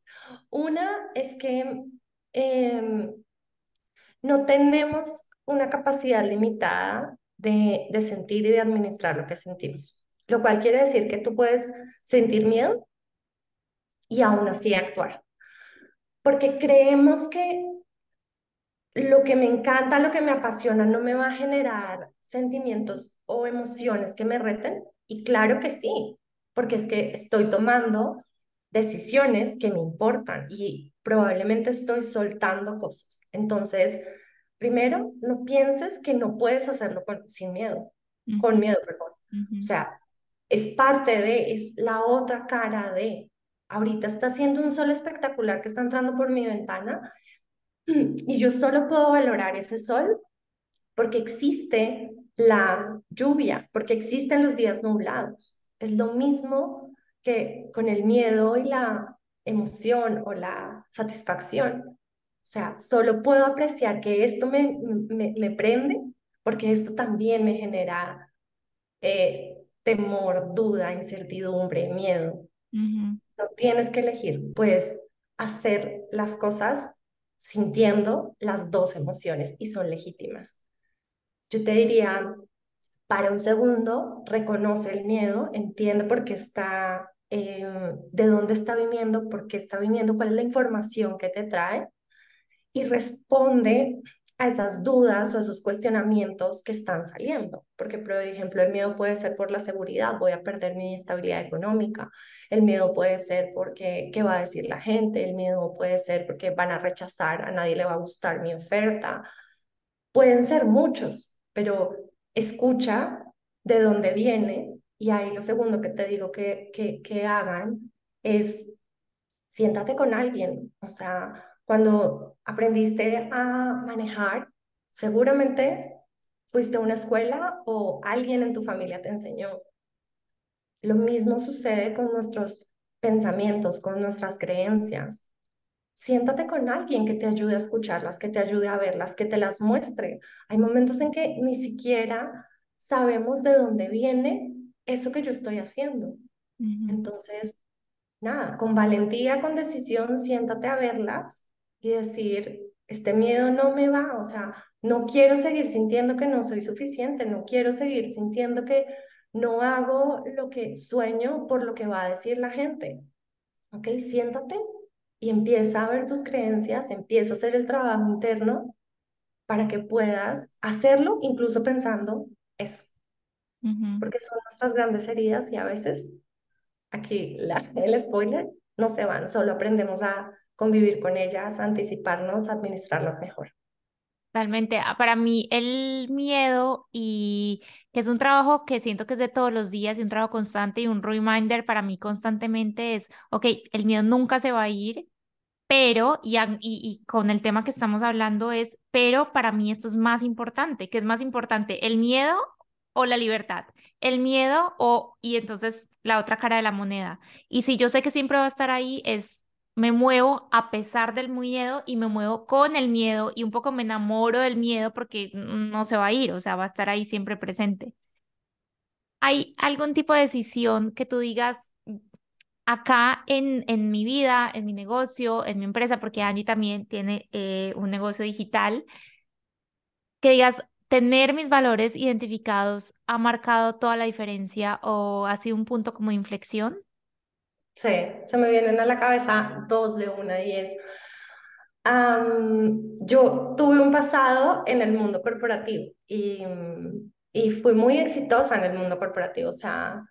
Una es que em, no tenemos una capacidad limitada de, de sentir y de administrar lo que sentimos, lo cual quiere decir que tú puedes sentir miedo y aún así actuar. Porque creemos que lo que me encanta, lo que me apasiona, no me va a generar sentimientos o emociones que me reten. Y claro que sí, porque es que estoy tomando decisiones que me importan y probablemente estoy soltando cosas. Entonces, Primero, no pienses que no puedes hacerlo con, sin miedo, con miedo, perdón. O sea, es parte de, es la otra cara de, ahorita está haciendo un sol espectacular que está entrando por mi ventana [CLEARS THROAT] y yo solo puedo valorar ese sol porque existe la lluvia, porque existen los días nublados. Es lo mismo que con el miedo y la emoción o la satisfacción. O sea, solo puedo apreciar que esto me, me, prende porque esto también me genera eh, temor, duda, incertidumbre, miedo. No tienes que elegir, puedes hacer las cosas sintiendo las dos emociones y son legítimas. Yo te diría, para un segundo, reconoce el miedo, entiende por qué está, eh, de dónde está viniendo, por qué está viniendo, cuál es la información que te trae y responde a esas dudas o esos cuestionamientos que están saliendo. Porque, por ejemplo, el miedo puede ser por la seguridad, voy a perder mi estabilidad económica. El miedo puede ser porque, ¿qué va a decir la gente? El miedo puede ser porque van a rechazar, a nadie le va a gustar mi oferta. Pueden ser muchos, pero escucha de dónde viene. Y ahí lo segundo que te digo que, que, que hagan es siéntate con alguien, o sea, cuando aprendiste a manejar, seguramente fuiste a una escuela o alguien en tu familia te enseñó. Lo mismo sucede con nuestros pensamientos, con nuestras creencias. Siéntate con alguien que te ayude a escucharlas, que te ayude a verlas, que te las muestre. Hay momentos en que ni siquiera sabemos de dónde viene eso que yo estoy haciendo. Entonces, nada, con valentía, con decisión, siéntate a verlas y decir, este miedo no me va, o sea, no quiero seguir sintiendo que no soy suficiente, no quiero seguir sintiendo que no hago lo que sueño por lo que va a decir la gente. ¿Ok? Siéntate y empieza a ver tus creencias, empieza a hacer el trabajo interno para que puedas hacerlo incluso pensando eso. Porque son nuestras grandes heridas y a veces, aquí la, el spoiler, no se van, solo aprendemos a convivir con ellas, anticiparnos, administrarlas mejor. Totalmente. Ah, para mí el miedo y que es un trabajo que siento que es de todos los días y un trabajo constante y un reminder para mí constantemente es, ok, el miedo nunca se va a ir, pero, y, y, con el tema que estamos hablando es, pero para mí esto es más importante, ¿qué es más importante, el miedo o la libertad? El miedo o, y entonces la otra cara de la moneda. Y si yo sé que siempre va a estar ahí, es me muevo a pesar del miedo y me muevo con el miedo y un poco me enamoro del miedo porque no se va a ir, o sea, va a estar ahí siempre presente. ¿Hay algún tipo de decisión que tú digas, acá en, en mi vida, en mi negocio, en mi empresa, porque Angie también tiene eh, un negocio digital, que digas, tener mis valores identificados ha marcado toda la diferencia o ha sido un punto como inflexión? Sí, se me vienen a la cabeza dos de una y es, yo tuve un pasado en el mundo corporativo y, y fui muy exitosa en el mundo corporativo, o sea,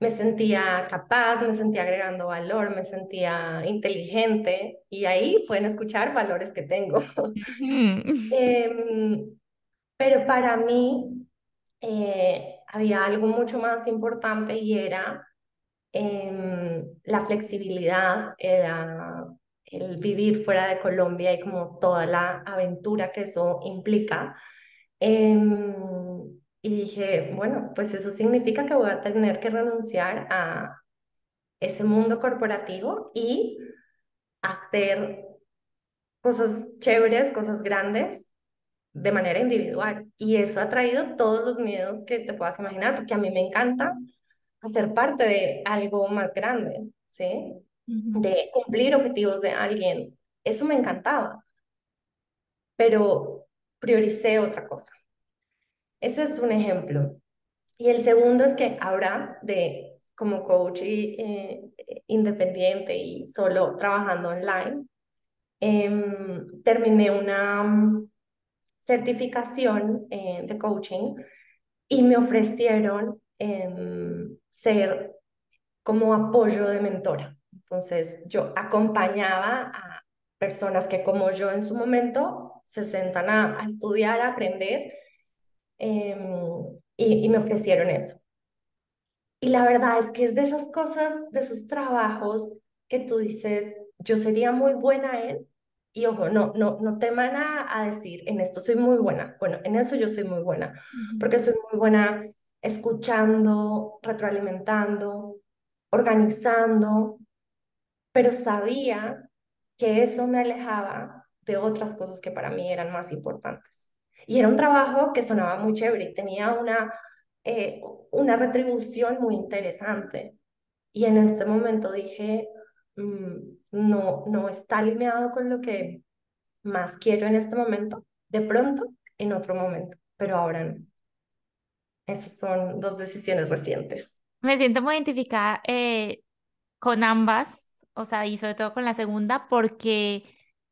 me sentía capaz, me sentía agregando valor, me sentía inteligente y ahí pueden escuchar valores que tengo. [LAUGHS] Em, pero para mí eh, había algo mucho más importante y era em, la flexibilidad, era el vivir fuera de Colombia y como toda la aventura que eso implica. Em, y dije, bueno, pues eso significa que voy a tener que renunciar a ese mundo corporativo y hacer cosas chéveres, cosas grandes de manera individual. Y eso ha traído todos los miedos que te puedas imaginar, porque a mí me encanta hacer parte de algo más grande, ¿sí? De cumplir objetivos de alguien. Eso me encantaba. Pero prioricé otra cosa. Ese es un ejemplo. Y el segundo es que ahora, de como coach eh, independiente y solo trabajando online, em, terminé una certificación eh, de coaching y me ofrecieron em, ser como apoyo de mentora. Entonces, yo acompañaba a personas que como yo en su momento se sentan a, a estudiar, a aprender Em, y, me ofrecieron eso. Y la verdad es que es de esas cosas, de esos trabajos que tú dices, yo sería muy buena en, y ojo, no, no, no teman a, a, decir, en esto soy muy buena. Bueno, en eso yo soy muy buena, porque soy muy buena escuchando, retroalimentando, organizando, pero sabía que eso me alejaba de otras cosas que para mí eran más importantes. Y era un trabajo que sonaba muy chévere y tenía una, eh, una retribución muy interesante. Y en este momento dije, mm, no, no está alineado con lo que más quiero en este momento. De pronto, en otro momento, pero ahora no. Esas son dos decisiones recientes. Me siento muy identificada eh, con ambas, o sea, y sobre todo con la segunda, porque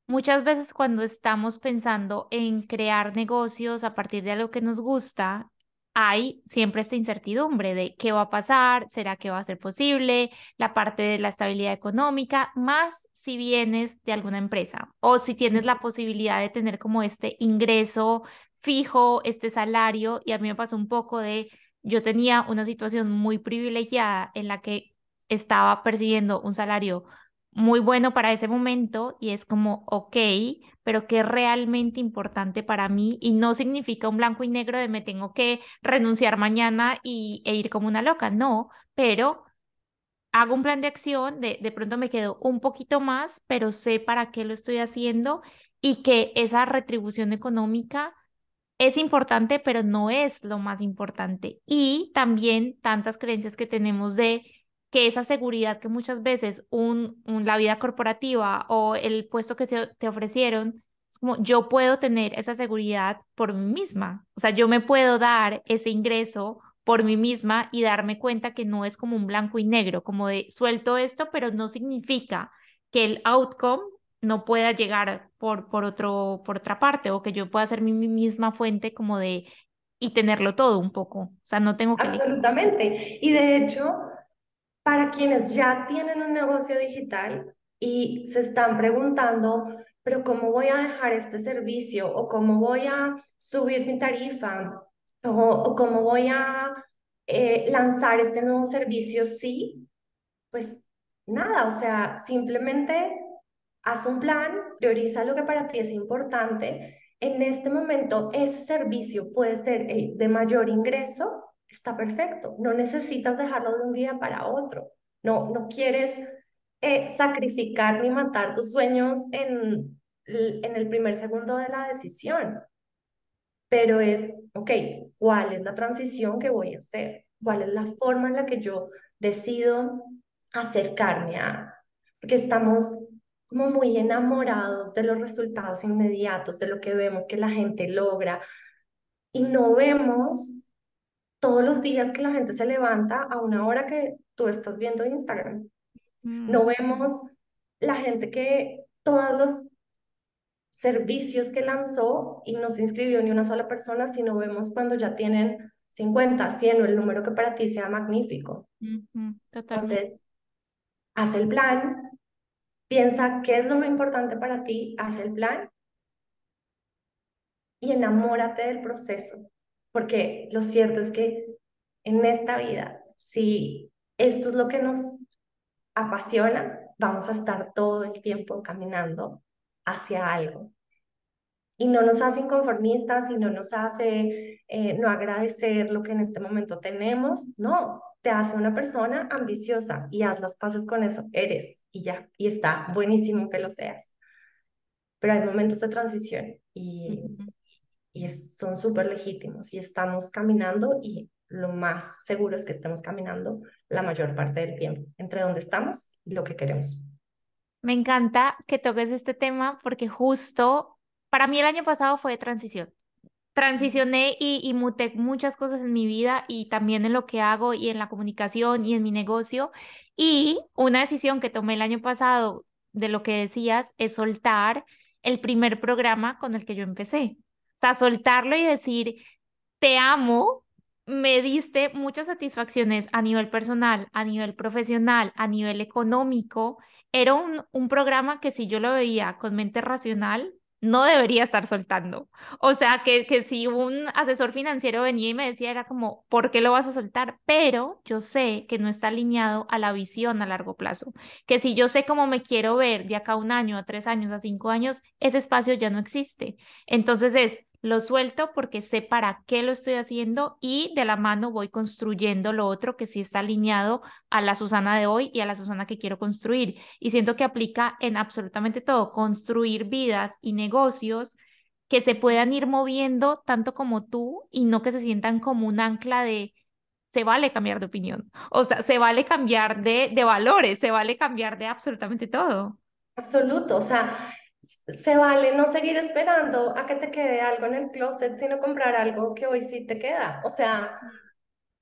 Muchas veces cuando estamos pensando en crear negocios a partir de algo que nos gusta, hay siempre esta incertidumbre de qué va a pasar, será que va a ser posible, la parte de la estabilidad económica, más si vienes de alguna empresa o si tienes la posibilidad de tener como este ingreso fijo, este salario. Y a mí me pasó un poco de, yo tenía una situación muy privilegiada en la que estaba percibiendo un salario muy bueno para ese momento y es como, ok, pero que es realmente importante para mí y no significa un blanco y negro de me tengo que renunciar mañana y, e ir como una loca, no, pero hago un plan de acción, de, de pronto me quedo un poquito más, pero sé para qué lo estoy haciendo y que esa retribución económica es importante, pero no es lo más importante. Y también tantas creencias que tenemos de que esa seguridad que muchas veces un, la vida corporativa o el puesto que te, ofrecieron, es como yo puedo tener esa seguridad por mí misma. O sea, yo me puedo dar ese ingreso por mí misma y darme cuenta que no es como un blanco y negro, como de suelto esto, pero no significa que el outcome no pueda llegar por, por, otro, por otra parte o que yo pueda ser mi, misma fuente como de y tenerlo todo un poco. O sea, no tengo que... Absolutamente. Y de hecho, para quienes ya tienen un negocio digital y se están preguntando, pero ¿cómo voy a dejar este servicio? ¿O cómo voy a subir mi tarifa? ¿O, cómo voy a eh, lanzar este nuevo servicio? Sí, pues nada, o sea, simplemente haz un plan, prioriza lo que para ti es importante. En este momento, ese servicio puede ser el de mayor ingreso está perfecto. No necesitas dejarlo de un día para otro. No, no quieres eh, sacrificar ni matar tus sueños en, en el primer segundo de la decisión. Pero es, ok, ¿cuál es la transición que voy a hacer? ¿Cuál es la forma en la que yo decido acercarme a, porque estamos como muy enamorados de los resultados inmediatos, de lo que vemos que la gente logra y no vemos todos los días que la gente se levanta a una hora que tú estás viendo Instagram. No Mm, vemos la gente que todos los servicios que lanzó y no se inscribió ni una sola persona, sino vemos cuando ya tienen 50, 100 o el número que para ti sea magnífico. Entonces, haz el plan, piensa qué es lo más importante para ti, haz el plan y enamórate del proceso, porque lo cierto es que en esta vida, si esto es lo que nos apasiona, vamos a estar todo el tiempo caminando hacia algo. Y no nos hace inconformistas y no nos hace eh, no agradecer lo que en este momento tenemos, no, te hace una persona ambiciosa y haz las paces con eso, eres y ya, y está buenísimo que lo seas. Pero hay momentos de transición y, y es- son súper legítimos y estamos caminando y lo más seguro es que estemos caminando la mayor parte del tiempo entre donde estamos y lo que queremos. Me encanta que toques este tema porque justo para mí el año pasado fue de transición. Transicioné y, y muté muchas cosas en mi vida y también en lo que hago y en la comunicación y en mi negocio. Y una decisión que tomé el año pasado de lo que decías es soltar el primer programa con el que yo empecé. O sea, soltarlo y decir, te amo, me diste muchas satisfacciones a nivel personal, a nivel profesional, a nivel económico. Era un, un programa que si yo lo veía con mente racional, no debería estar soltando. O sea, que, que si un asesor financiero venía y me decía, era como, ¿por qué lo vas a soltar? Pero yo sé que no está alineado a la visión a largo plazo. Que si yo sé cómo me quiero ver de acá a un año, a tres años, a cinco años, ese espacio ya no existe. Entonces es, lo suelto porque sé para qué lo estoy haciendo y de la mano voy construyendo lo otro que sí está alineado a la Susana de hoy y a la Susana que quiero construir. Y siento que aplica en absolutamente todo, construir vidas y negocios que se puedan ir moviendo tanto como tú y no que se sientan como un ancla de se vale cambiar de opinión. O sea, se vale cambiar de, de valores, se vale cambiar de absolutamente todo. Absoluto, o sea, se vale no seguir esperando a que te quede algo en el closet, sino comprar algo que hoy sí te queda. O sea,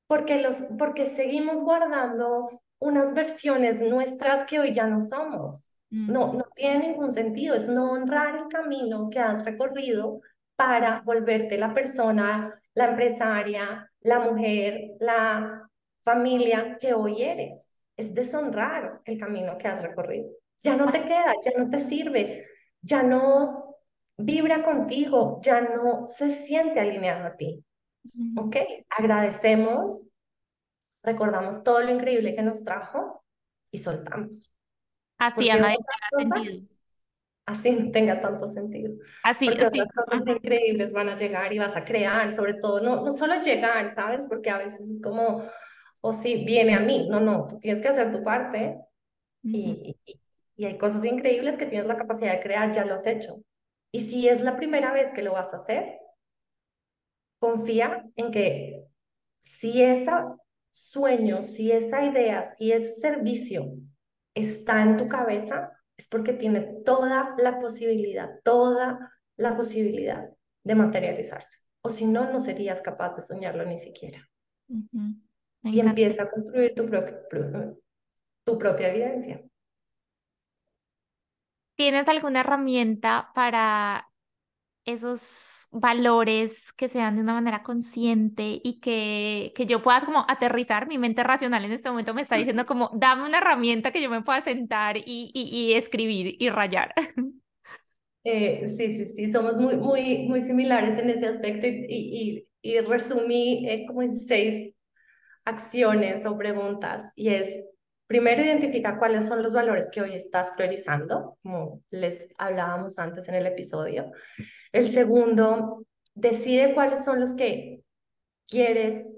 porque los, porque seguimos guardando unas versiones nuestras que hoy ya no somos. No, no tiene ningún sentido, es no honrar el camino que has recorrido para volverte la persona, la empresaria, la mujer, la familia que hoy eres. Es deshonrar el camino que has recorrido. Ya no te queda, ya no te sirve, ya no vibra contigo, ya no se siente alineado a ti. ¿Ok? Agradecemos, recordamos todo lo increíble que nos trajo y soltamos. Así a Porque nadie otras le da cosas sentido. así no tenga tanto sentido. Así, Porque sí. otras cosas increíbles van a llegar y vas a crear, sobre todo, no, no solo llegar, ¿sabes? Porque a veces es como, o sí, viene a mí. No, no, tú tienes que hacer tu parte y, y, y hay cosas increíbles que tienes la capacidad de crear, ya lo has hecho. Y si es la primera vez que lo vas a hacer, confía en que si ese sueño, si esa idea, si ese servicio está en tu cabeza, es porque tiene toda la posibilidad, toda la posibilidad de materializarse. O si no, no serías capaz de soñarlo ni siquiera. Y empieza a construir tu, pro tu propia evidencia. ¿Tienes alguna herramienta para esos valores que se dan de una manera consciente y que, que yo pueda como aterrizar? Mi mente racional en este momento me está [LAUGHS] diciendo como, dame una herramienta que yo me pueda sentar y, y, y escribir y rayar. [LAUGHS] Eh, sí, sí, sí, somos muy, muy, muy similares en ese aspecto y, y, resumí eh, como en seis acciones o preguntas y es, primero identifica cuáles son los valores que hoy estás priorizando, como les hablábamos antes en el episodio. El segundo, decide cuáles son los que quieres,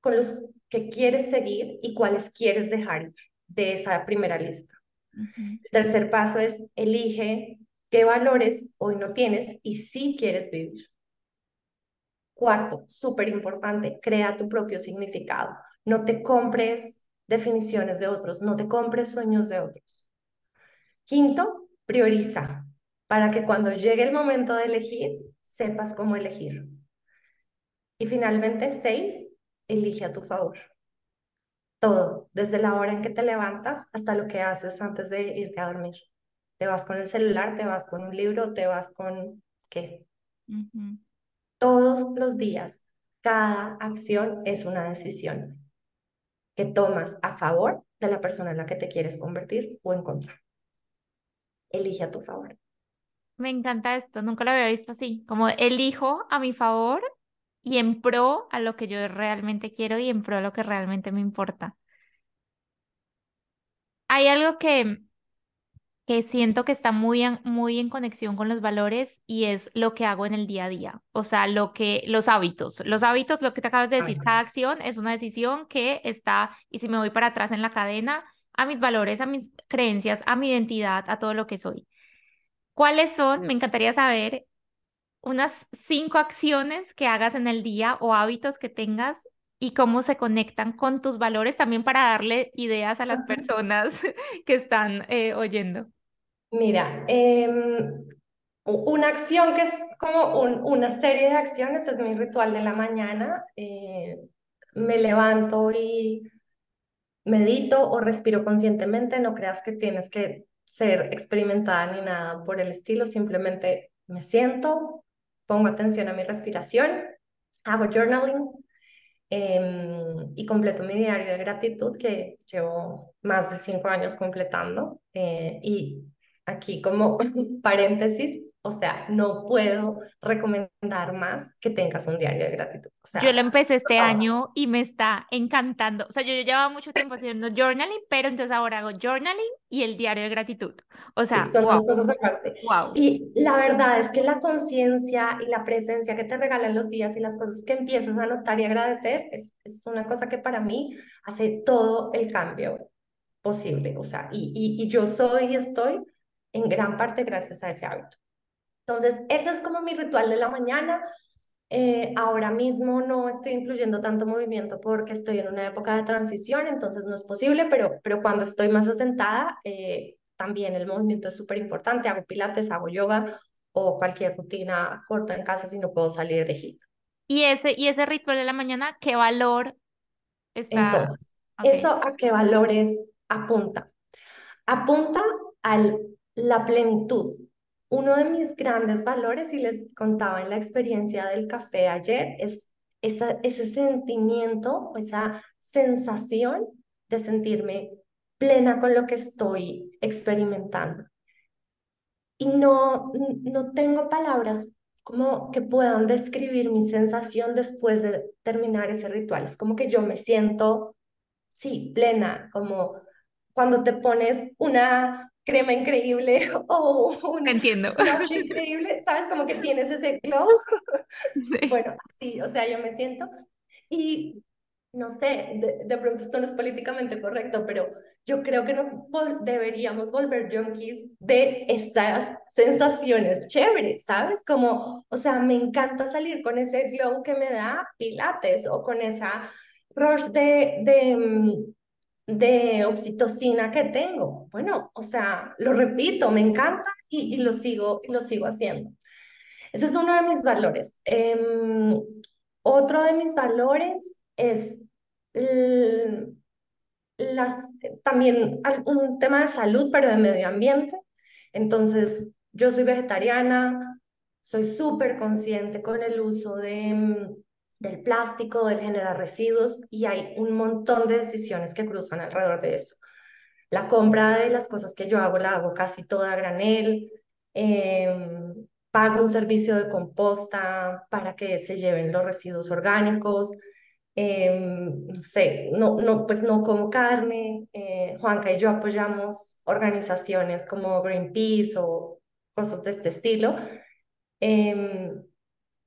con los que quieres seguir y cuáles quieres dejar de esa primera lista. El tercer paso es, elige qué valores hoy no tienes y si quieres vivir. Cuarto, súper importante, crea tu propio significado. No te compres definiciones de otros, no te compres sueños de otros. Quinto, prioriza para que cuando llegue el momento de elegir, sepas cómo elegir. Y finalmente, seis, elige a tu favor. Todo, desde la hora en que te levantas hasta lo que haces antes de irte a dormir. Te vas con el celular, te vas con un libro, te vas con qué. Todos los días, cada acción es una decisión que tomas a favor de la persona en la que te quieres convertir o en contra. Elige a tu favor. Me encanta esto, nunca lo había visto así, como elijo a mi favor y en pro a lo que yo realmente quiero y en pro a lo que realmente me importa. Hay algo que, que siento que está muy en, muy en conexión con los valores y es lo que hago en el día a día, o sea, lo que, los hábitos. Los hábitos, lo que te acabas de decir, cada acción es una decisión que está, y si me voy para atrás en la cadena, a mis valores, a mis creencias, a mi identidad, a todo lo que soy. ¿Cuáles son? Me encantaría saber unas cinco acciones que hagas en el día o hábitos que tengas y cómo se conectan con tus valores también para darle ideas a las personas [LAUGHS] que están eh, oyendo. Mira, em, una acción que es como una serie de acciones es mi ritual de la mañana. Eh, me levanto y medito o respiro conscientemente. No creas que tienes que ser experimentada ni nada por el estilo, simplemente me siento, pongo atención a mi respiración, hago journaling em, y completo mi diario de gratitud que llevo más de cinco años completando. Eh, y aquí como [LAUGHS] paréntesis, o sea, no puedo recomendar más que tengas un diario de gratitud. O sea, yo lo empecé este año y me está encantando. O sea, yo, llevaba mucho tiempo haciendo journaling, pero entonces ahora hago journaling y el diario de gratitud. O sea, son dos cosas aparte. Wow. Y la verdad es que la conciencia y la presencia que te regalan los días y las cosas que empiezas a notar y agradecer es, es una cosa que para mí hace todo el cambio posible. O sea, y, y, y yo soy y estoy en gran parte gracias a ese hábito. Entonces, ese es como mi ritual de la mañana. Eh, ahora mismo no estoy incluyendo tanto movimiento porque estoy en una época de transición, entonces no es posible, pero, pero cuando estoy más asentada, eh, también el movimiento es súper importante. Hago pilates, hago yoga o cualquier rutina corta en casa si no puedo salir de HIIT. ¿Y ese, y ese ritual de la mañana, qué valor está? Entonces, ¿eso a qué valores apunta? Apunta a la plenitud, uno de mis grandes valores, y les contaba en la experiencia del café ayer, es ese sentimiento, esa sensación de sentirme plena con lo que estoy experimentando. Y no, no tengo palabras como que puedan describir mi sensación después de terminar ese ritual. Es como que yo me siento, sí, plena, como cuando te pones una crema increíble [LAUGHS] o un Entiendo. increíble, ¿sabes? Como que tienes ese glow. [LAUGHS] Bueno, sí, o sea, yo me siento. Y no sé, de, pronto esto no es políticamente correcto, pero yo creo que nos deberíamos volver junkies de esas sensaciones chéveres, ¿sabes? Como, o sea, me encanta salir con ese glow que me da Pilates o con esa rush de, de mm, de oxitocina que tengo. Bueno, o sea, lo repito, me encanta y, lo, sigo, lo sigo haciendo. Ese es uno de mis valores. Em, otro de mis valores es las, también un tema de salud, pero de medio ambiente. Entonces, yo soy vegetariana, soy súper consciente con el uso de del plástico, del generar residuos y hay un montón de decisiones que cruzan alrededor de eso. La compra de las cosas que yo hago la hago casi toda a granel, em, pago un servicio de composta para que se lleven los residuos orgánicos, em, no sé, no, no, pues no como carne. Eh, Juanca y yo apoyamos organizaciones como Greenpeace o cosas de este estilo, em,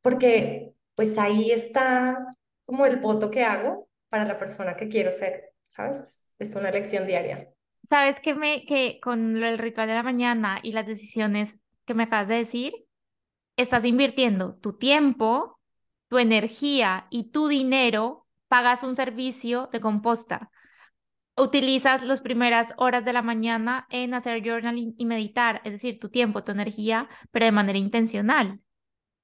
porque pues ahí está como el voto que hago para la persona que quiero ser, ¿sabes? Es una lección diaria. ¿Sabes que me que con el ritual de la mañana y las decisiones que me acabas de decir, estás invirtiendo tu tiempo, tu energía y tu dinero, pagas un servicio de composta. utilizas las primeras horas de la mañana en hacer journaling y meditar, es decir, tu tiempo, tu energía, pero de manera intencional.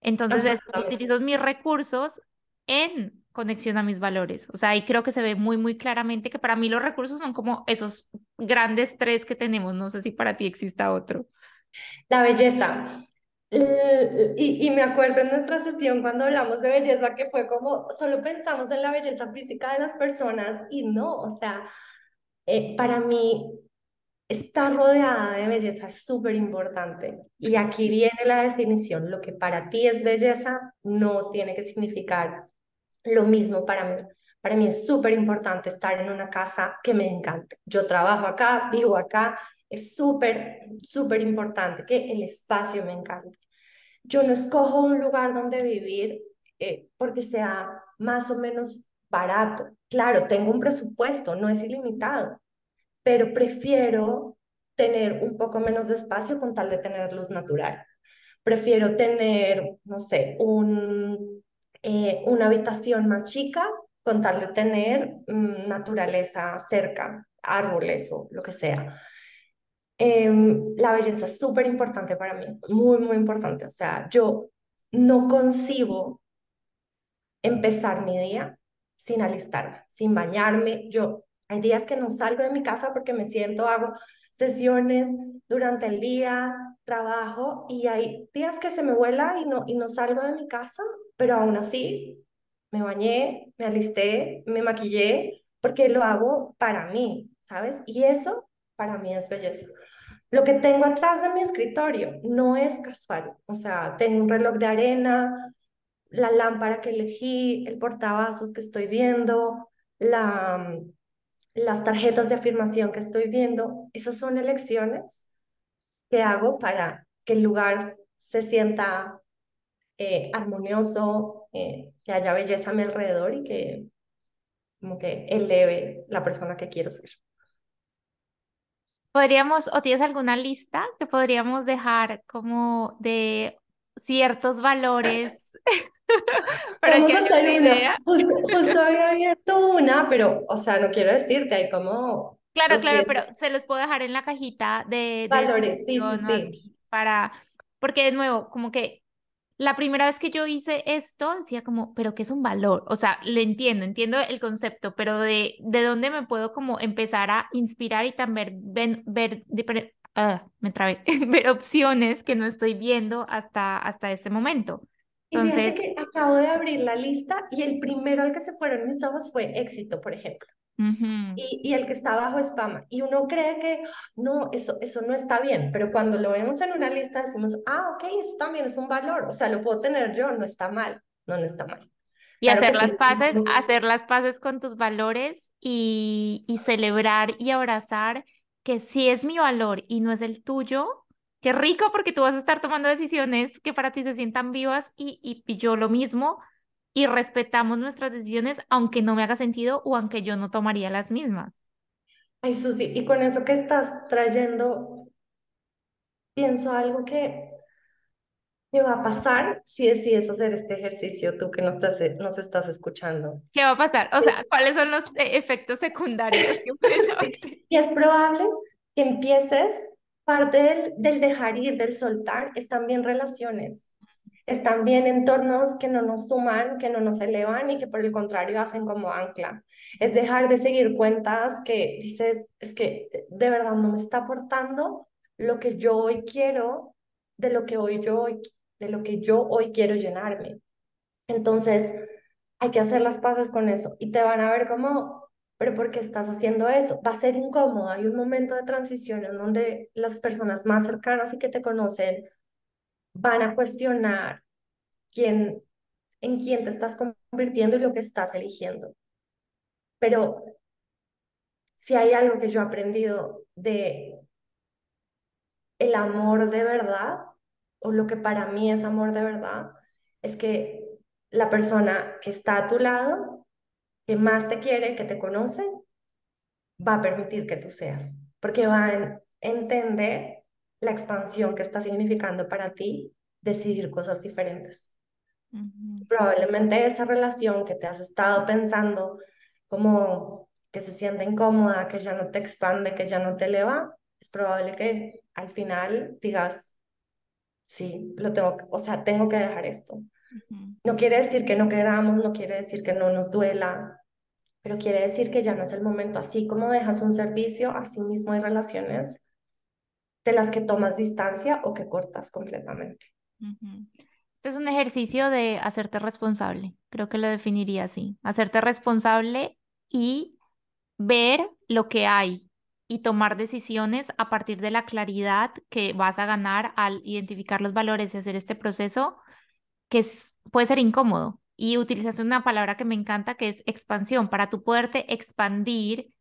Entonces, es, utilizo mis recursos en conexión a mis valores. O sea, ahí creo que se ve muy, muy claramente que para mí los recursos son como esos grandes tres que tenemos. No sé si para ti exista otro. La belleza. Y, y, me acuerdo en nuestra sesión cuando hablamos de belleza que fue como, solo pensamos en la belleza física de las personas y no, o sea, eh, para mí estar rodeada de belleza es súper importante. Y aquí viene la definición, lo que para ti es belleza no tiene que significar lo mismo para mí. Para mí es súper importante estar en una casa que me encante. Yo trabajo acá, vivo acá, es súper, súper importante que el espacio me encante. Yo no escojo un lugar donde vivir eh, porque sea más o menos barato. Claro, tengo un presupuesto, no es ilimitado, pero prefiero tener un poco menos de espacio con tal de tener luz natural. Prefiero tener, no sé, un, eh, una habitación más chica con tal de tener mm, naturaleza cerca, árboles o lo que sea. Em, la belleza es súper importante para mí, muy, muy importante. O sea, yo no concibo empezar mi día sin alistarme, sin bañarme. Yo hay días que no salgo de mi casa porque me siento, hago sesiones durante el día, trabajo y hay días que se me vuela y no, y no salgo de mi casa, pero aún así me bañé, me alisté, me maquillé porque lo hago para mí, ¿sabes? Y eso para mí es belleza. Lo que tengo atrás de mi escritorio no es casual, o sea, tengo un reloj de arena, la lámpara que elegí, el portavasos que estoy viendo, la, las tarjetas de afirmación que estoy viendo, esas son elecciones que hago para que el lugar se sienta eh, armonioso, eh, que haya belleza a mi alrededor y que como que eleve la persona que quiero ser. ¿Podríamos, o tienes alguna lista que podríamos dejar como de ciertos valores [LAUGHS] [LAUGHS] para Vamos que a hacer una. Idea? [LAUGHS] Justo, había abierto una, pero, o sea, no quiero decirte, hay como... Claro, claro, pero se los puedo dejar en la cajita de... Valores, sí, sí, sí. para, porque de nuevo, como que la primera vez que yo hice esto, decía como, pero ¿qué es un valor? O sea, le entiendo, entiendo el concepto, pero de, de dónde me puedo como empezar a inspirar y también ver, ver, ah, me trabé, [LAUGHS] ver opciones que no estoy viendo hasta, hasta este momento. Entonces, que acabo de abrir la lista y el primero al que se fueron mis ojos fue éxito, por ejemplo y, y, el que está abajo es. Y uno cree que no, eso, eso no está bien, pero cuando lo vemos en una lista decimos, ah, ok, eso también es un valor, o sea, lo puedo tener yo, no está mal, no, no está mal. Y hacer las paces, hacer las paces con tus valores y, y celebrar y abrazar que si es mi valor y no es el tuyo, qué rico porque tú vas a estar tomando decisiones que para ti se sientan vivas y, y, y yo lo mismo, y respetamos nuestras decisiones aunque no me haga sentido o aunque yo no tomaría las mismas. Ay, Susi, y con eso que estás trayendo, pienso algo que ¿Qué va a pasar si decides hacer este ejercicio tú que nos estás, nos estás escuchando? ¿Qué va a pasar? O sea, ¿cuáles son los eh, efectos secundarios? [LAUGHS] y es probable que empieces, parte del, dejar ir, del soltar, es también relaciones están bien entornos que no nos suman, que no nos elevan y que por el contrario hacen como ancla. Es dejar de seguir cuentas que dices, es que de verdad no me está aportando lo que yo hoy quiero, de lo que hoy yo hoy, de lo que yo hoy quiero llenarme. Entonces, hay que hacer las paces con eso y te van a ver como, pero ¿por qué estás haciendo eso? Va a ser incómodo, hay un momento de transición en donde las personas más cercanas y que te conocen van a cuestionar quién, en quién te estás convirtiendo y lo que estás eligiendo. Pero si hay algo que yo he aprendido de el amor de verdad, o lo que para mí es amor de verdad, es que la persona que está a tu lado, que más te quiere, que te conoce, va a permitir que tú seas, porque va a entender la expansión que está significando para ti decidir cosas diferentes. Probablemente esa relación que te has estado pensando como que se siente incómoda, que ya no te expande, que ya no te eleva, es probable que al final digas, sí, lo tengo, o sea, tengo que dejar esto. No quiere decir que no queramos, no quiere decir que no nos duela, pero quiere decir que ya no es el momento. Así como dejas un servicio, así mismo hay relaciones de las que tomas distancia o que cortas completamente. Este es un ejercicio de hacerte responsable, creo que lo definiría así, hacerte responsable y ver lo que hay y tomar decisiones a partir de la claridad que vas a ganar al identificar los valores y hacer este proceso que puede ser incómodo. Y utilizas una palabra que me encanta que es expansión. Para tu poderte expandir,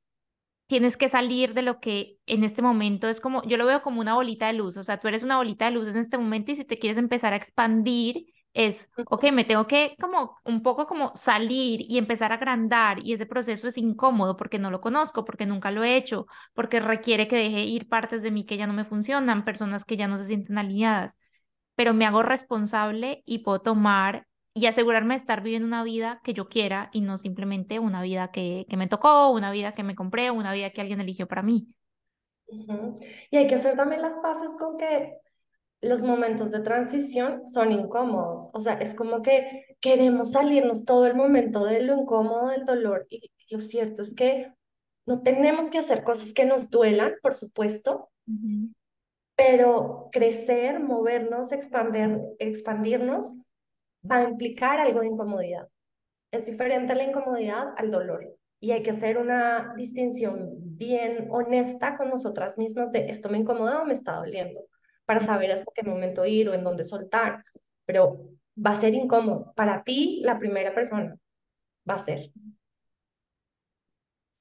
tienes que salir de lo que en este momento es como, yo lo veo como una bolita de luz, o sea, tú eres una bolita de luz en este momento y si te quieres empezar a expandir, es, ok, me tengo que como un poco como salir y empezar a agrandar y ese proceso es incómodo porque no lo conozco, porque nunca lo he hecho, porque requiere que deje ir partes de mí que ya no me funcionan, personas que ya no se sienten alineadas, pero me hago responsable y puedo tomar y asegurarme de estar viviendo una vida que yo quiera y no simplemente una vida que, que me tocó, una vida que me compré, una vida que alguien eligió para mí. Y hay que hacer también las paces con que los momentos de transición son incómodos. O sea, es como que queremos salirnos todo el momento de lo incómodo, del dolor. Y lo cierto es que no tenemos que hacer cosas que nos duelan, por supuesto, pero crecer, movernos, expandir, expandirnos va a implicar algo de incomodidad. Es diferente la incomodidad al dolor. Y hay que hacer una distinción bien honesta con nosotras mismas de esto me incomoda o me está doliendo, para saber hasta qué momento ir o en dónde soltar. Pero va a ser incómodo. Para ti, la primera persona, va a ser.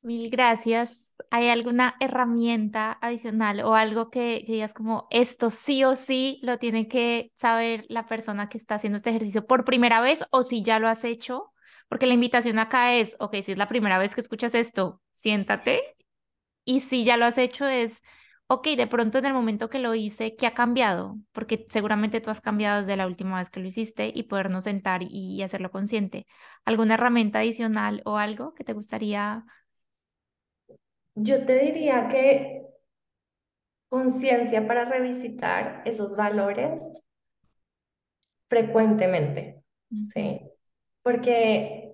Mil gracias. ¿Hay alguna herramienta adicional o algo que, digas como esto sí o sí lo tiene que saber la persona que está haciendo este ejercicio por primera vez o si ya lo has hecho? Porque la invitación acá es, ok, si es la primera vez que escuchas esto, siéntate. Y si ya lo has hecho es, ok, de pronto en el momento que lo hice, ¿qué ha cambiado? Porque seguramente tú has cambiado desde la última vez que lo hiciste y podernos sentar y hacerlo consciente. ¿Alguna herramienta adicional o algo que te gustaría yo te diría que conciencia para revisitar esos valores frecuentemente, ¿sí? Porque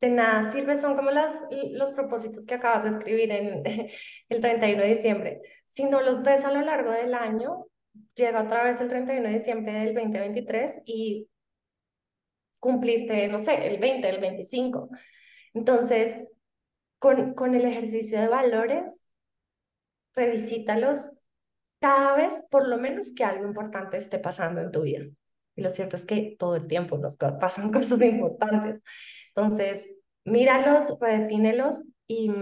de nada sirve, son como las, los propósitos que acabas de escribir en [LAUGHS] el 31 de diciembre. Si no los ves a lo largo del año, llega otra vez el 31 de diciembre del 2023 y cumpliste, no sé, el 20, el 25. Entonces, con, el ejercicio de valores, revisítalos cada vez, por lo menos que algo importante esté pasando en tu vida. Y lo cierto es que todo el tiempo nos pasan [LAUGHS] cosas importantes. Entonces, míralos, redefínelos y,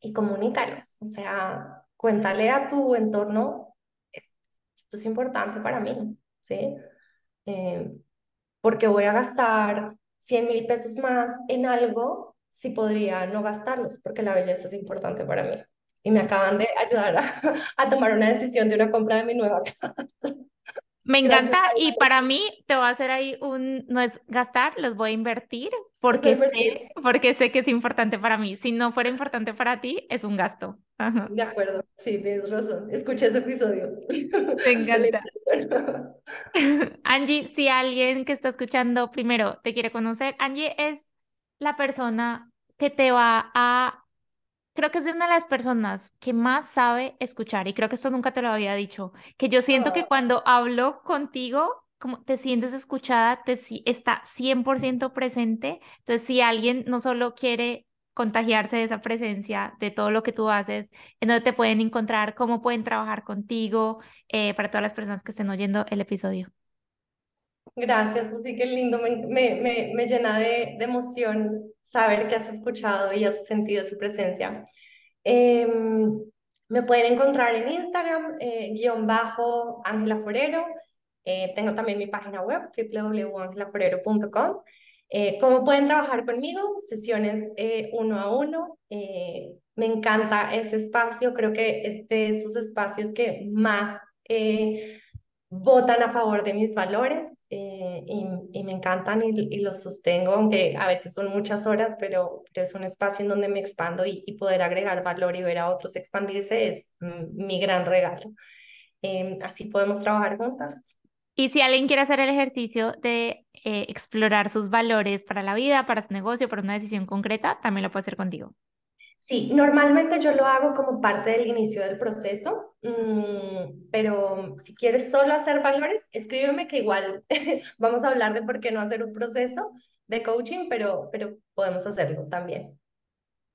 y comunícalos. O sea, cuéntale a tu entorno, esto es importante para mí, ¿sí? Eh, porque voy a gastar 100 mil pesos más en algo si podría no gastarlos, porque la belleza es importante para mí. Y me acaban de ayudar a, [LAUGHS] tomar una decisión de una compra de mi nueva [LAUGHS] casa. Me encanta y para mí te voy a hacer ahí un, no es gastar, los voy a invertir porque, Sé, porque sé que es importante para mí. Si no fuera importante para ti, es un gasto. De acuerdo, sí, tienes razón. Escuché ese episodio. [LAUGHS] Me encanta. Angie, si alguien que está escuchando primero te quiere conocer, Angie es la persona que te va a, creo que es una de las personas que más sabe escuchar y creo que esto nunca te lo había dicho, que yo siento que ah. cuando hablo contigo, como te sientes escuchada, te está 100% presente. Entonces, si alguien no solo quiere contagiarse de esa presencia, de todo lo que tú haces, en donde te pueden encontrar, cómo pueden trabajar contigo, eh, para todas las personas que estén oyendo el episodio. Gracias, Susi, qué lindo. Me, me, me, llena de, de, emoción saber que has escuchado y has sentido su presencia. Em, me pueden encontrar en Instagram, eh, guion bajo Ángela Forero. Eh, tengo también mi página web, www.angelaforero.com. Eh, ¿Cómo pueden trabajar conmigo? Sesiones uno a uno. me encanta ese espacio. Creo que es de esos espacios que más votan a favor de mis valores eh, y, me encantan y, los sostengo, aunque a veces son muchas horas, pero, es un espacio en donde me expando y, poder agregar valor y ver a otros expandirse es mi gran regalo. Em, así podemos trabajar juntas. Y si alguien quiere hacer el ejercicio de eh, explorar sus valores para la vida, para su negocio, para una decisión concreta, también lo puede hacer contigo. Sí, normalmente yo lo hago como parte del inicio del proceso, mm, pero si quieres solo hacer valores, escríbeme que igual [LAUGHS] vamos a hablar de por qué no hacer un proceso de coaching, pero, pero podemos hacerlo también.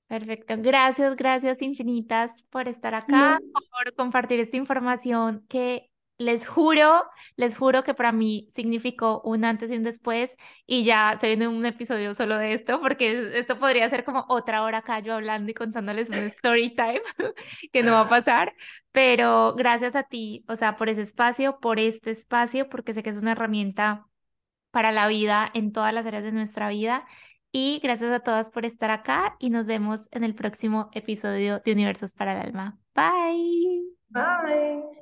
Perfecto, gracias, gracias infinitas por estar acá, por compartir esta información que les juro, les juro que para mí significó un antes y un después y ya se viene un episodio solo de esto porque esto podría ser como otra hora acá yo hablando y contándoles un story time [LAUGHS] que no va a pasar, pero gracias a ti, o sea, por ese espacio, por este espacio, porque sé que es una herramienta para la vida en todas las áreas de nuestra vida y gracias a todas por estar acá y nos vemos en el próximo episodio de Universos para el Alma. Bye. Bye.